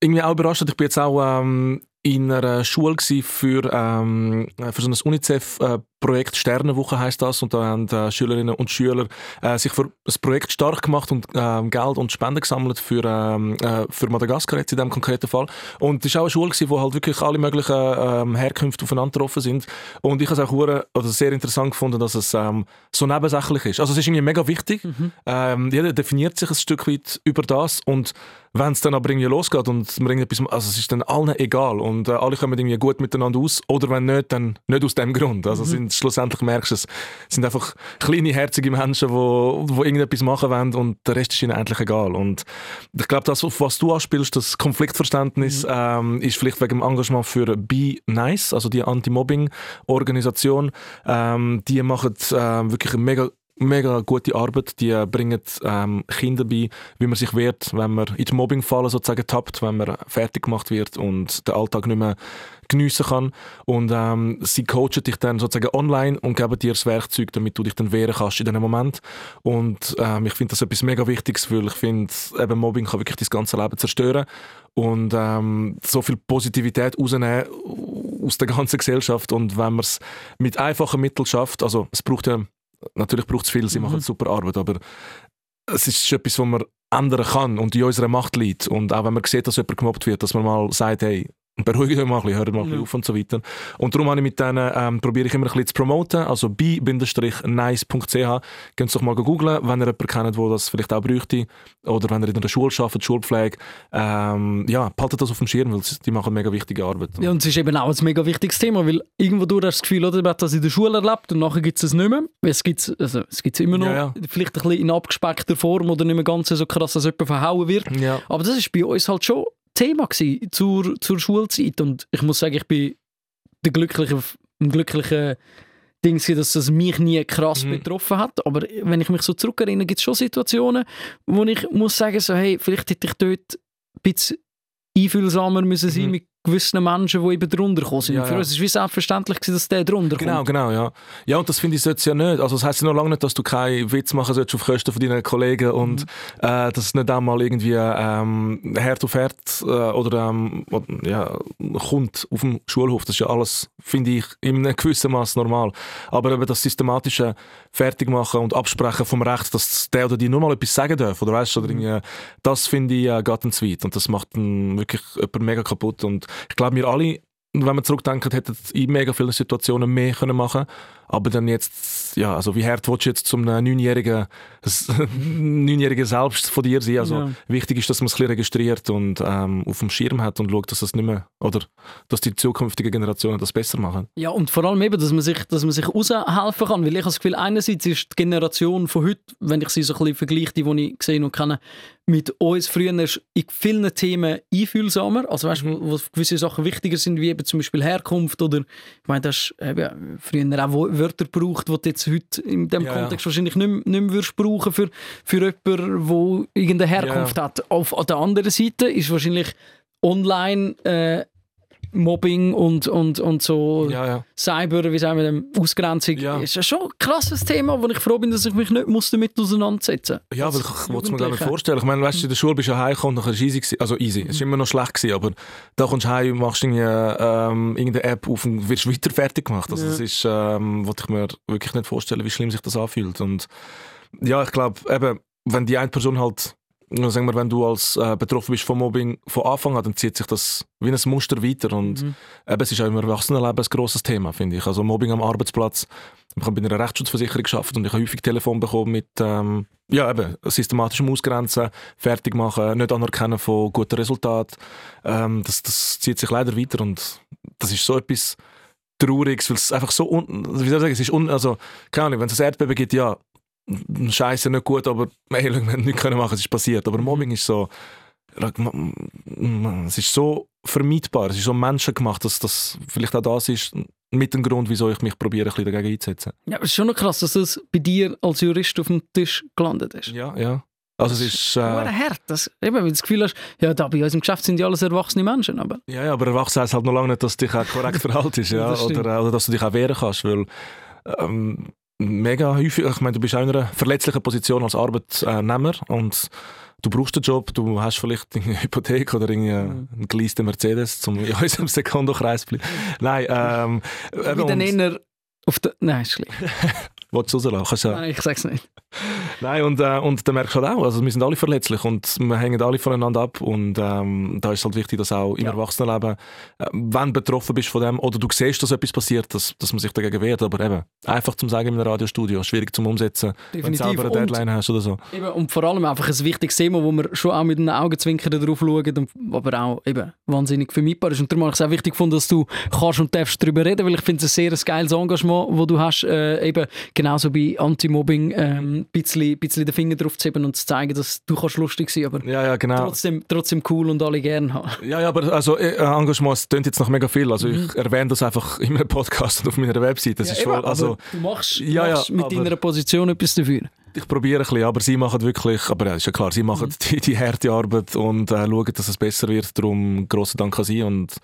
irgendwie auch überrascht hat, ich bin jetzt auch ähm, in einer Schule für, ähm, für so ein UNICEF-Projekt, Sternenwoche heißt das, und da haben äh, Schülerinnen und Schüler äh, sich für das Projekt stark gemacht und ähm, Geld und Spenden gesammelt für, ähm, äh, für Madagaskar jetzt in diesem konkreten Fall. Und es war auch eine Schule, gewesen, wo halt wirklich alle möglichen ähm, Herkünfte aufeinander getroffen sind. Und ich habe es auch hure- oder sehr interessant gefunden, dass es ähm, so nebensächlich ist. Also es ist irgendwie mega wichtig. Ähm, jeder definiert sich ein Stück weit über das und wenn es dann aber irgendwie losgeht und man irgendetwas, also es ist dann allen egal und äh, alle kommen irgendwie gut miteinander aus oder wenn nicht, dann nicht aus dem Grund. Also sind, schlussendlich merkst du es, sind einfach kleine, herzige Menschen, die wo, wo irgendetwas machen wollen und der Rest ist ihnen eigentlich egal. Und ich glaube, das, auf was du anspielst, das Konfliktverständnis, ähm, ist vielleicht wegen dem Engagement für Be Nice, also die Anti-Mobbing-Organisation. Ähm, die machen ähm, wirklich eine mega mega gute Arbeit. Die äh, bringen ähm, Kinder bei, wie man sich wehrt, wenn man in die Mobbingfalle sozusagen tappt, wenn man fertig gemacht wird und den Alltag nicht mehr geniessen kann. Und ähm, sie coachen dich dann sozusagen online und geben dir das Werkzeug, damit du dich dann wehren kannst in diesem Moment. Und ähm, ich finde das etwas mega Wichtiges, weil ich finde, Mobbing kann wirklich das ganze Leben zerstören und ähm, so viel Positivität rausnehmen aus der ganzen Gesellschaft. Und wenn man es mit einfachen Mitteln schafft, also es braucht ja natürlich braucht es viel, sie machen super Arbeit, aber es ist etwas, was man ändern kann und in unserer Macht liegt. Und auch wenn man sieht, dass jemand gemobbt wird, dass man mal sagt, hey, beruhigt euch mal ein bisschen, hört mal ein bisschen auf und so weiter. Und darum habe ich mit denen, ähm, probiere ich immer ein bisschen zu promoten, also bi-nice.ch. Könnt doch mal googlen, wenn ihr jemanden kennt, der das vielleicht auch bräuchte, oder wenn ihr in einer Schule arbeitet, Schulpflege. Ähm, ja, behaltet das auf dem Schirm, weil die machen mega wichtige Arbeit. Ja, und es ist eben auch ein mega wichtiges Thema, weil irgendwo du hast das Gefühl, oder, man hat das in der Schule erlebt und nachher gibt es es nicht mehr. Es gibt es also, es gibt's immer noch, Ja, ja. vielleicht ein bisschen in abgespeckter Form oder nicht mehr ganz so krass, dass jemand verhauen wird. Ja. Aber das ist bei uns halt schon Thema zur, zur Schulzeit und ich muss sagen, ich bin der glückliche, ein glücklicher Ding, dass das mich nie krass Mhm. betroffen hat. Aber wenn ich mich so zurückerinnere, gibt es schon Situationen, wo ich muss sagen, so, hey, vielleicht hätte ich dort ein bisschen einfühlsamer müssen sein Mhm. mit gewissen Menschen, die eben drunter gekommen sind. Ja, Für ja. uns ist es wie selbstverständlich, gewesen, dass der drunter Genau, kommt. genau, ja. Ja, und das finde ich sollte ja nicht. Also, das heisst ja noch lange nicht, dass du keinen Witz machen solltest auf Kosten von deinen Kollegen und äh, dass es nicht einmal irgendwie ähm, Herd auf Herd äh, oder ähm, ja, kommt auf dem Schulhof. Das ist ja alles, finde ich, in einem gewissen Maß normal. Aber eben das systematische Fertigmachen und Absprechen vom Recht, dass der oder die nur mal etwas sagen darf, oder weißt du, oder irgendwie, das finde ich äh, geht zu weit. Und das macht dann wirklich jemanden mega kaputt. Und ich glaube, wir alle wenn man zurückdenkt, hätten in mega vielen Situationen mehr können machen. Aber dann jetzt, ja, also wie hart willst du jetzt zum neunjährigen, neunjährigen Selbst von dir sein? Also Ja. wichtig ist, dass man es ein bisschen registriert und ähm, auf dem Schirm hat und schaut, dass es nicht mehr, oder dass die zukünftigen Generationen das besser machen. Ja, und vor allem eben, dass man sich, dass man sich raushelfen kann. Weil ich habe das Gefühl, einerseits ist die Generation von heute, wenn ich sie so ein bisschen vergleiche, die, die ich gesehen und kenne, mit uns früher ist in vielen Themen einfühlsamer. Also weißt du, wo, wo gewisse Sachen wichtiger sind, wie eben zum Beispiel Herkunft oder ich meine, das hast eben früher auch Wörter gebraucht, die du jetzt heute in dem Ja, ja. Kontext wahrscheinlich nicht, mehr- nicht mehr würdest brauchen für, für jemanden, der irgendeine Herkunft hat. Auf der anderen Seite ist wahrscheinlich online äh, Mobbing und, und, und so Ja, ja. Cyber, wie sagen wir dem, Ausgrenzung, Ja. ist ja schon ein krasses Thema, wo ich froh bin, dass ich mich nicht muss damit auseinandersetzen Ja, weil Als ich wollte es mir gar nicht Jugendlicher. vorstellen. Ich meine, weißt du, in der Schule bist du ja heimgekommen, dann war es easy. Gewesen. Also easy, es war immer noch schlecht, gewesen, aber da kommst du heim, machst irgendwie, ähm, irgendeine App auf und wirst weiter fertig gemacht. Also das ist, ähm, wollte ich mir wirklich nicht vorstellen, wie schlimm sich das anfühlt. Und ja, ich glaube, eben, wenn die eine Person halt sagen wir, wenn du als äh, betroffen bist von Mobbing von Anfang an, dann zieht sich das wie ein Muster weiter und mhm. eben, es ist auch im Erwachsenenleben ein grosses Thema, finde ich. Also Mobbing am Arbeitsplatz. Ich habe bei einer Rechtsschutzversicherung geschafft und ich habe häufig Telefon bekommen mit ähm, ja, eben, systematischem Ausgrenzen, fertig machen, nicht anerkennen von guten Resultaten. Ähm, das, das zieht sich leider weiter und das ist so etwas Trauriges, weil es einfach so, un, wie soll ich sagen, es ist un, also, keine Ahnung, wenn es ein Erdbeben gibt, ja, Scheiße nicht gut, aber hey, wir haben nichts können machen, es ist passiert. Aber Mobbing ist so, es ist so vermeidbar, es ist so menschengemacht, dass das vielleicht auch das ist, mit dem Grund, wieso ich mich probiere, ein bisschen dagegen einzusetzen. Ja, aber es ist schon noch krass, dass das bei dir als Jurist auf dem Tisch gelandet ist. Ja, ja. Also es ist... Äh, hart. Das, eben, wenn du das Gefühl hast, ja, da bei uns im Geschäft sind ja alles erwachsene Menschen. Aber... Ja, ja aber erwachsen heißt halt noch lange nicht, dass du dich auch korrekt verhaltest. ja, oder, oder dass du dich auch wehren kannst, weil... Ähm, mega häufig, ich meine, du bist auch in einer verletzlichen Position als Arbeitnehmer und du brauchst den Job, du hast vielleicht eine Hypothek oder einen geleasten Mercedes, um in unserem Sekundokreis zu bleiben. Nein, ähm... Wie dann eher auf der... Nein, ist schlecht. Willst du rauslassen? Nein, ich sag's nicht. Nein, und, äh, und dann merkst du halt auch, also wir sind alle verletzlich und wir hängen alle voneinander ab und ähm, da ist es halt wichtig, dass auch im ja. Erwachsenenleben, äh, wenn du betroffen bist von dem oder du siehst, dass etwas passiert, dass, dass man sich dagegen wehrt, aber eben, einfach zum Sagen in einem Radiostudio, schwierig zum Umsetzen, Definitiv. wenn du selber eine Deadline und, hast oder so. Eben, und vor allem einfach ein wichtiges Thema, wo wir schon auch mit den Augenzwinkern drauf schauen, aber auch eben wahnsinnig vermeidbar ist und darum habe ich es auch wichtig gefunden, dass du kannst und darfst darüber reden, weil ich finde es ein sehr geiles Engagement, das du hast, äh, eben genauso bei Anti-Mobbing ähm, ein bisschen, bisschen den Finger drauf zu heben und zu zeigen, dass du kannst lustig sein aber ja, ja, genau. trotzdem, trotzdem cool und alle gerne haben. Ja, ja, aber also, äh, Engagement klingt jetzt noch mega viel. Also mhm. ich erwähne das einfach in meinem Podcast und auf meiner Website. Das ja, ist eben, voll, also, du machst, ja, machst mit deiner Position etwas dafür ich probiere ein bisschen, aber sie machen wirklich, aber ja, ist ja klar, sie machen mhm. die, die harte Arbeit und äh, schauen, dass es besser wird. Darum grossen Dank an sie und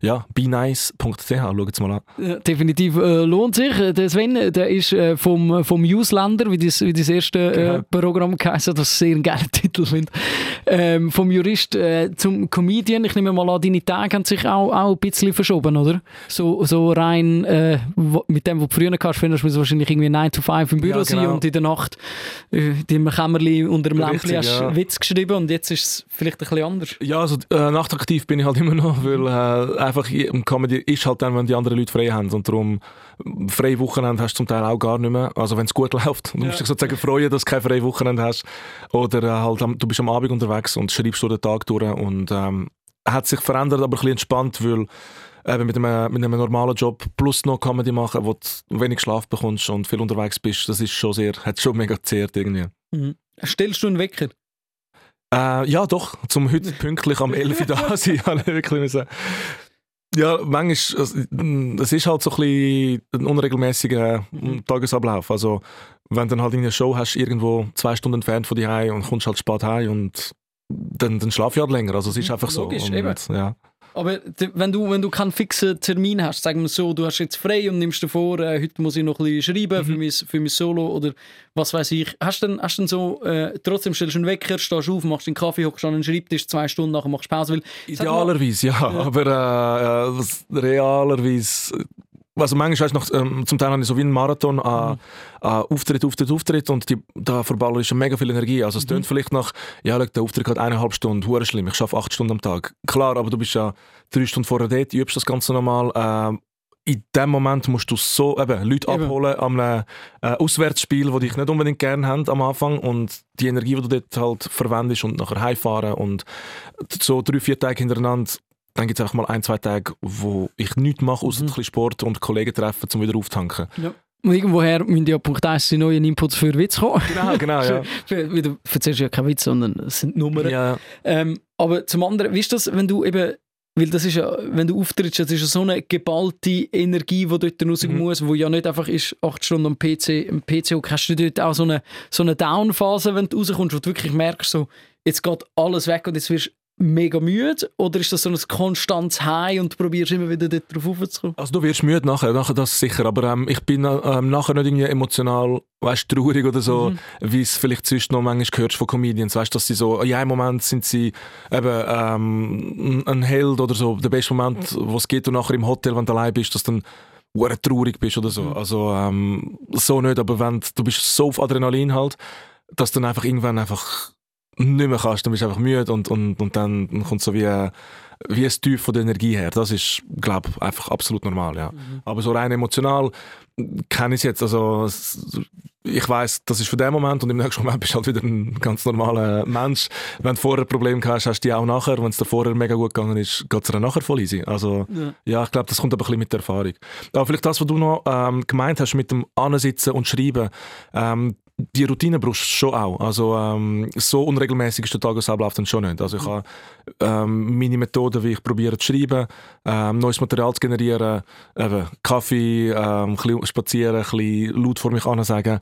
ja, benice.ch, schaut es mal an. Ja, definitiv äh, lohnt sich. Der Sven, der ist äh, vom, vom Newsländer, wie das, wie das erste äh, genau. Programm geheißen das ist sehr ein geiler Titel finde. Ähm, vom Jurist äh, zum Comedian. Ich nehme mal an, deine Tage haben sich auch, auch ein bisschen verschoben, oder? So, so rein äh, mit dem, was du früher kannst, findest du wahrscheinlich irgendwie 9 to 5 im Büro ja, genau. sein und in der Nacht äh, im Kämmerli unter dem Lämpchen ja. Witz geschrieben und jetzt ist es vielleicht ein bisschen anders. Ja, also äh, nachtaktiv bin ich halt immer noch, weil äh, einfach im Comedy ist halt dann, wenn die anderen Leute frei haben und darum freie Wochenende hast du zum Teil auch gar nicht mehr. Also wenn es gut läuft, du musst dich sozusagen freuen, dass du keine freie Wochenende hast oder äh, halt du bist am Abend unterwegs und schreibst so den Tag durch und ähm, hat sich verändert, aber ein bisschen entspannt, weil eben mit einem, mit einem normalen Job plus noch Comedy machen, wo du wenig Schlaf bekommst und viel unterwegs bist, das ist schon sehr, hat schon mega zehrt irgendwie. Mhm. Stellst du einen Wecker? Äh, ja, doch. Zum heute pünktlich am 11 Uhr da sein, wirklich müssen. Ja, manchmal, es ist halt so ein bisschen ein unregelmäßiger mhm. Tagesablauf. Also, wenn du dann halt eine Show hast, irgendwo zwei Stunden entfernt von dir und kommst halt spät heim und dann, dann schlaf ich halt länger. Also, es ist mhm. einfach Logisch, so. Und, ja. Aber wenn du, wenn du keinen fixen Termin hast, sagen wir so, du hast jetzt frei und nimmst dir vor, äh, heute muss ich noch ein bisschen schreiben mhm. für, mein, für mein Solo oder was weiß ich. Hast du dann, hast dann so, äh, trotzdem stellst du einen Wecker, stehst auf, machst den Kaffee, hockst an den Schreibtisch, zwei Stunden nachher machst du Pause. Weil, Idealerweise, ja, ja, aber äh, realerweise also manchmal weißt noch, ähm, zum Teil habe ich so wie einen Marathon an, mhm. an Auftritt, Auftritt, Auftritt und die, da verballere ich schon mega viel Energie. Also es mhm. tönt vielleicht nach, ja, der Auftritt geht eineinhalb Stunden, hure schlimm, ich schaffe acht Stunden am Tag. Klar, aber du bist ja drei Stunden vorher dort, übst das Ganze nochmal. Ähm, in dem Moment musst du so eben, Leute eben. abholen an einem äh, Auswärtsspiel, das dich nicht unbedingt gerne haben am Anfang und die Energie, die du dort halt verwendest und nachher heimfahren und so drei, vier Tage hintereinander dann gibt es einfach mal ein, zwei Tage, wo ich nichts mache, außer mhm. ein bisschen Sport und Kollegen treffen, um wieder aufzutanken. Ja. Und irgendwoher müssen ja Punkt 1 die neuen Inputs für Witz kommen. Genau, genau, ja. du erzählst ja keinen Witz, sondern es sind Nummern. Ja. Ähm, aber zum anderen, wie ist das, wenn du eben, weil das ist ja, wenn du auftrittst, das ist ja so eine geballte Energie, die dort raus mhm. muss, wo ja nicht einfach ist, acht Stunden am PC, am PC hast du dort auch so eine, so eine Down-Phase, wenn du rauskommst, wo du wirklich merkst, so, jetzt geht alles weg und jetzt wirst mega müde oder ist das so ein konstantes High und du probierst immer wieder darauf raufzukommen? Also du wirst müde nachher, nachher das sicher, aber ähm, ich bin ähm, nachher nicht irgendwie emotional, weißt, traurig oder so, mhm. wie es vielleicht sonst noch manchmal hörst von Comedians, weißt, dass sie so, in einem Moment sind sie eben ähm, ein Held oder so, der beste Moment, mhm. was geht und nachher im Hotel, wenn du allein bist, dass dann traurig bist oder so. Mhm. Also ähm, so nicht, aber wenn du bist so auf Adrenalin halt, dass dann einfach irgendwann einfach nicht mehr kannst, dann bist du einfach müde und, und, und dann, kommt so wie, äh, wie ein Tief von der Energie her. Das ist, glaube ich, einfach absolut normal, ja. Mhm. Aber so rein emotional kenne ich es jetzt, also ich weiß, das ist für den Moment und im nächsten Moment bist du halt wieder ein ganz normaler Mensch. Wenn du vorher ein Problem hast, hast du die auch nachher. Wenn es dir vorher mega gut gegangen ist, geht es dir nachher voll easy. Also ja, ja ich glaube, das kommt aber ein bisschen mit der Erfahrung. Aber vielleicht das, was du noch ähm, gemeint hast mit dem Ansitzen und Schreiben, ähm, die Routine brauchst du schon auch. Also ähm, so unregelmäßig ist der Tagesablauf dann schon nicht. Also ich habe ähm, meine Methoden, wie ich probiere zu schreiben, ähm, neues Material zu generieren, eben Kaffee, ähm, ein bisschen spazieren, ein bisschen laut vor mich sagen.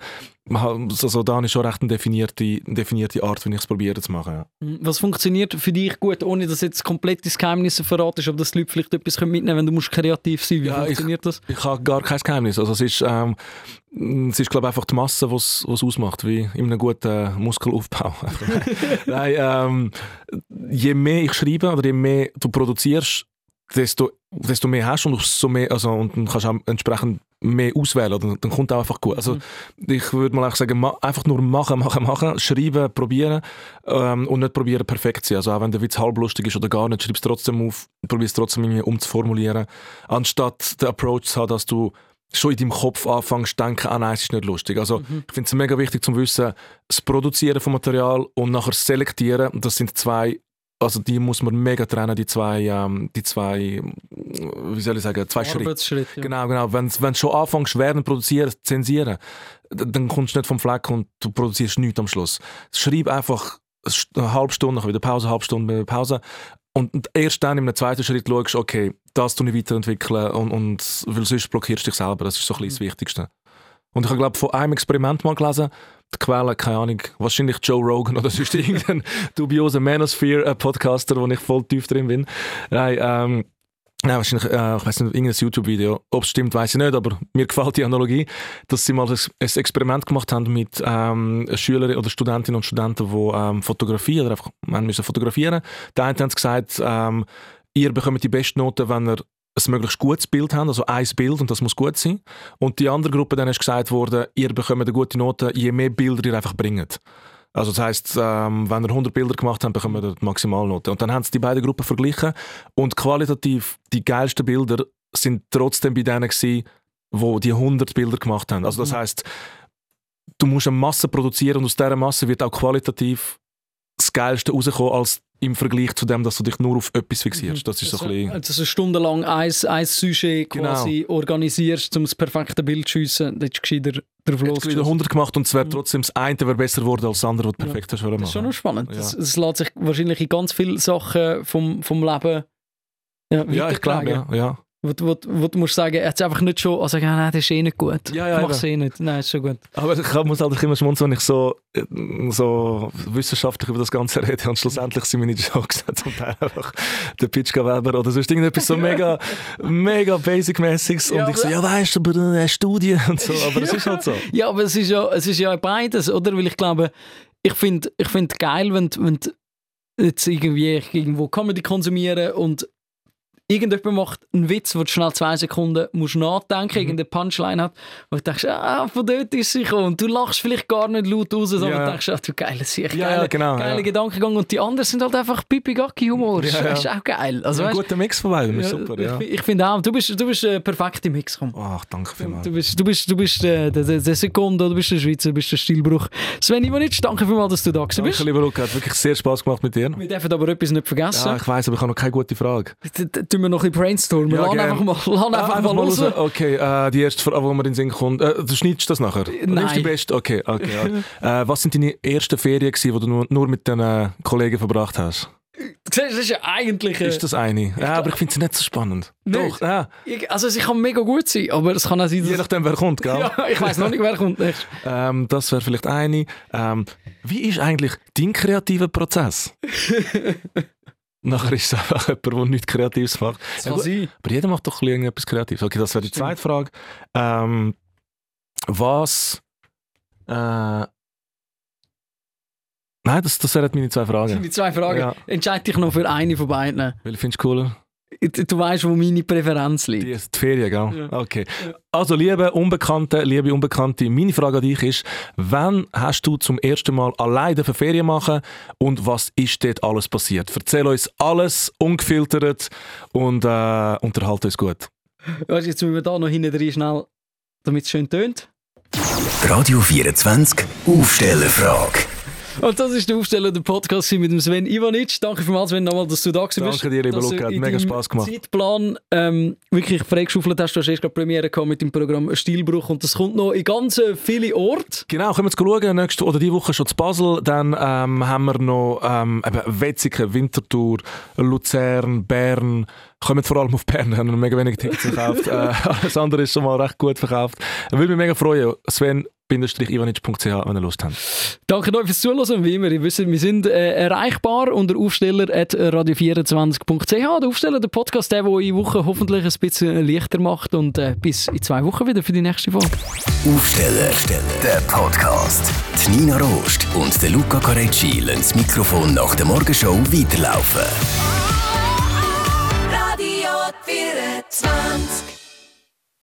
Also da ist schon recht eine definierte, definierte Art, wie ich es probiere zu machen. Ja. Mhm. Was funktioniert für dich gut, ohne dass jetzt komplett das Geheimnis verratest, aber dass die Leute vielleicht etwas mitnehmen können, wenn du musst kreativ sein Wie ja, funktioniert ich, das? Ich habe gar kein Geheimnis. Also es ist, ähm, es ist glaube einfach die Masse, die es ausmacht, wie in einem guten Muskelaufbau. Nein, ähm, je mehr ich schreibe oder je mehr du produzierst, desto, desto mehr hast du und, so mehr, also, und dann kannst du auch entsprechend mehr auswählen, oder? dann kommt auch einfach gut. Also mhm. ich würde mal sagen, einfach nur machen, machen, machen, schreiben, probieren ähm, und nicht probieren perfekt zu sein. Also auch wenn der Witz halblustig ist oder gar nicht, schreib es trotzdem auf, probier es trotzdem irgendwie umzuformulieren, anstatt den Approach zu haben, dass du schon in deinem Kopf anfängst zu denken, ah nein, es ist nicht lustig. Also mhm. ich finde es mega wichtig zu wissen, das Produzieren von Material und nachher selektieren, das sind zwei also die muss man mega trennen, die zwei, ähm, die zwei, wie soll ich sagen, zwei Schritte. Ja. Genau, genau. Wenn du schon anfängst, werden produzieren, zensieren, dann kommst du nicht vom Fleck und du produzierst nichts am Schluss. Schreib einfach eine halbe Stunde, wieder Pause, eine halbe Stunde, Pause. Und erst dann im zweiten Schritt schaust du, okay, das tue ich weiterentwickeln und, und weil sonst blockierst du dich selber. Das ist so ein bisschen das mhm. Wichtigste. Und ich habe, glaube von einem Experiment mal gelesen, die Quelle, keine Ahnung, wahrscheinlich Joe Rogan oder sonst irgendein dubioser Manosphere-Podcaster, wo ich voll tief drin bin. Nein, ähm, Nein, wahrscheinlich, äh, ich weiß nicht, irgendein YouTube-Video. Ob es stimmt, weiß ich nicht, aber mir gefällt die Analogie, dass sie mal ein, ein Experiment gemacht haben mit ähm, Schülern oder Studentinnen und Studenten, die ähm, fotografieren oder einfach müssen fotografieren. Der eine hat gesagt, ähm, ihr bekommt die beste Note, wenn ihr ein möglichst gutes Bild haben, also ein Bild und das muss gut sein. Und die andere Gruppe, dann ist gesagt worden, ihr bekommt eine gute Note, je mehr Bilder ihr einfach bringt. Also das heisst, ähm, wenn ihr 100 Bilder gemacht habt, bekommt ihr die Maximalnote. Und dann haben sie die beiden Gruppen verglichen und qualitativ die geilsten Bilder sind trotzdem bei denen gewesen, wo die 100 Bilder gemacht haben. Also das mhm. heisst, du musst eine Masse produzieren und aus dieser Masse wird auch qualitativ das Geilste rauskommen als im Vergleich zu dem, dass du dich nur auf etwas fixierst. Mhm. Das ist so ein bisschen... Also stundenlang ein, ein Sujet genau. quasi organisierst, um das perfekte Bild zu schiessen, dann ist gescheiter drauf los. Du wieder 100 gemacht und es wäre mhm. trotzdem das eine wäre besser geworden als das andere, was du perfekt ja. hast. Das ist schon noch spannend. Ja. Das, das lässt sich wahrscheinlich in ganz vielen Sachen vom, vom Leben ja, ja ich glaube, ja. ja. Wo, wo, wo du musst sagen, er hat einfach nicht schon also, sagen, nein, das ist eh nicht gut. Ja, ja, ich mach's eh nicht. Nein, ist schon gut. Aber ich muss halt immer schmunzeln, wenn ich so, so wissenschaftlich über das Ganze rede und schlussendlich sind meine Jokes zum Teil einfach der Pitchka Weber oder sonst irgendetwas so mega, mega basic-mäßiges und ja, ich so, ja weißt du, aber eine Studie und so, aber es ist halt so. Ja, aber es ist ja, es ist ja beides, oder? Weil ich glaube, ich finde ich find geil, wenn, wenn jetzt irgendwie irgendwo Comedy konsumieren und irgendjemand macht einen Witz, wo du schnell zwei Sekunden musst nachdenken mhm. irgendeine Punchline hat, wo du denkst, ah, von dort ist sie gekommen. Und du lachst vielleicht gar nicht laut raus, sondern ja. denkst, ah, du geile Sicht, ja, geile, genau, geile ja. Gedankengang. Und die anderen sind halt einfach Pipi-Gacki-Humor. Ja, das ist auch geil. Also, ein guter Mix von beiden, ist super. Ja. Ich, ich finde auch, du bist, du bist ein perfekter Mix. Komm. Ach, danke vielmals. Du bist, du bist, du bist der, der, der Sekunde, du bist der Schweizer, du bist der Stilbruch. Sven Ivanic, danke vielmals, dass du da bist. Danke, lieber Luca, hat wirklich sehr Spaß gemacht mit dir. Wir dürfen aber etwas nicht vergessen. Ja, ich weiss, aber ich habe noch keine gute Frage. Tun wir noch ein bisschen brainstormen. Ja, lass einfach mal, lass einfach, einfach mal raus. Okay, äh, die erste Frage, die mir in den Sinn kommt. Äh, du schneidest das nachher? Nein. die beste? Okay, okay. Ja. äh, was sind deine ersten Ferien, die du nur, nur mit deinen Kollegen verbracht hast? Das ist ja eigentlich. Ist das eine? Ja, aber ich finde es nicht so spannend. Nicht. Doch, ja. Ich, also, sie kann mega gut sein, aber es kann auch sein, dass. Je nachdem, wer kommt, gell? ja, ich weiß noch nicht, wer kommt nicht. ähm, das wäre vielleicht eine. Ähm, wie ist eigentlich dein kreativer Prozess? Nachher ist es einfach jemand, der nichts Kreatives macht. Das kann ja, sein. Aber jeder macht doch etwas Kreatives. Okay, das wäre die zweite Frage. Ähm, was. Äh, Nein, das, das wären meine zwei Fragen. Die zwei Fragen. Ja. Entscheide dich noch für eine von beiden. Welche findest du cooler? Du weißt, wo meine Präferenz liegt. Die ist die Ferien, gell? Ja. Okay. Also, liebe Unbekannte, liebe Unbekannte, meine Frage an dich ist, wann hast du zum ersten Mal alleine für Ferien machen und was ist dort alles passiert? Erzähl uns alles ungefiltert und äh, unterhalte uns gut. Weißt, jetzt müssen wir da noch hinten drin schnell, damit es schön tönt. Radio 24 Aufstellerfrage. Und das ist der Aufsteller der Podcast mit dem Sven Ivanic. Danke vielmals, Sven, nochmal, dass du da bist. Danke dir, lieber Luca, hat mega Spaß gemacht. Zeitplan ähm, wirklich freigeschaufelt hast. Du hast erst gerade Premiere gehabt mit dem Programm Stilbruch und das kommt noch in ganz viele Orte. Genau, können wir jetzt schauen. Nächste oder die Woche schon zu Basel. Dann ähm, haben wir noch ähm, Wetzikon, Winterthur, Luzern, Bern. Kommen vor allem auf Bern, haben mega wenig Tickets verkauft. äh, alles andere ist schon mal recht gut verkauft. Würde mich mega freuen. Sven, ivanic.ch, wenn ihr Lust habt. Danke euch fürs Zuhören. Wie immer, ihr wisst, wir sind äh, erreichbar unter aufsteller.radio24.ch. Der Aufsteller, der Podcast, der, der in Woche hoffentlich ein bisschen leichter macht. Und äh, bis in zwei Wochen wieder für die nächste Folge. Aufsteller, der Podcast. Die Nina Rost und der Luca Carecci lassen das Mikrofon nach der Morgenshow weiterlaufen. Radio 24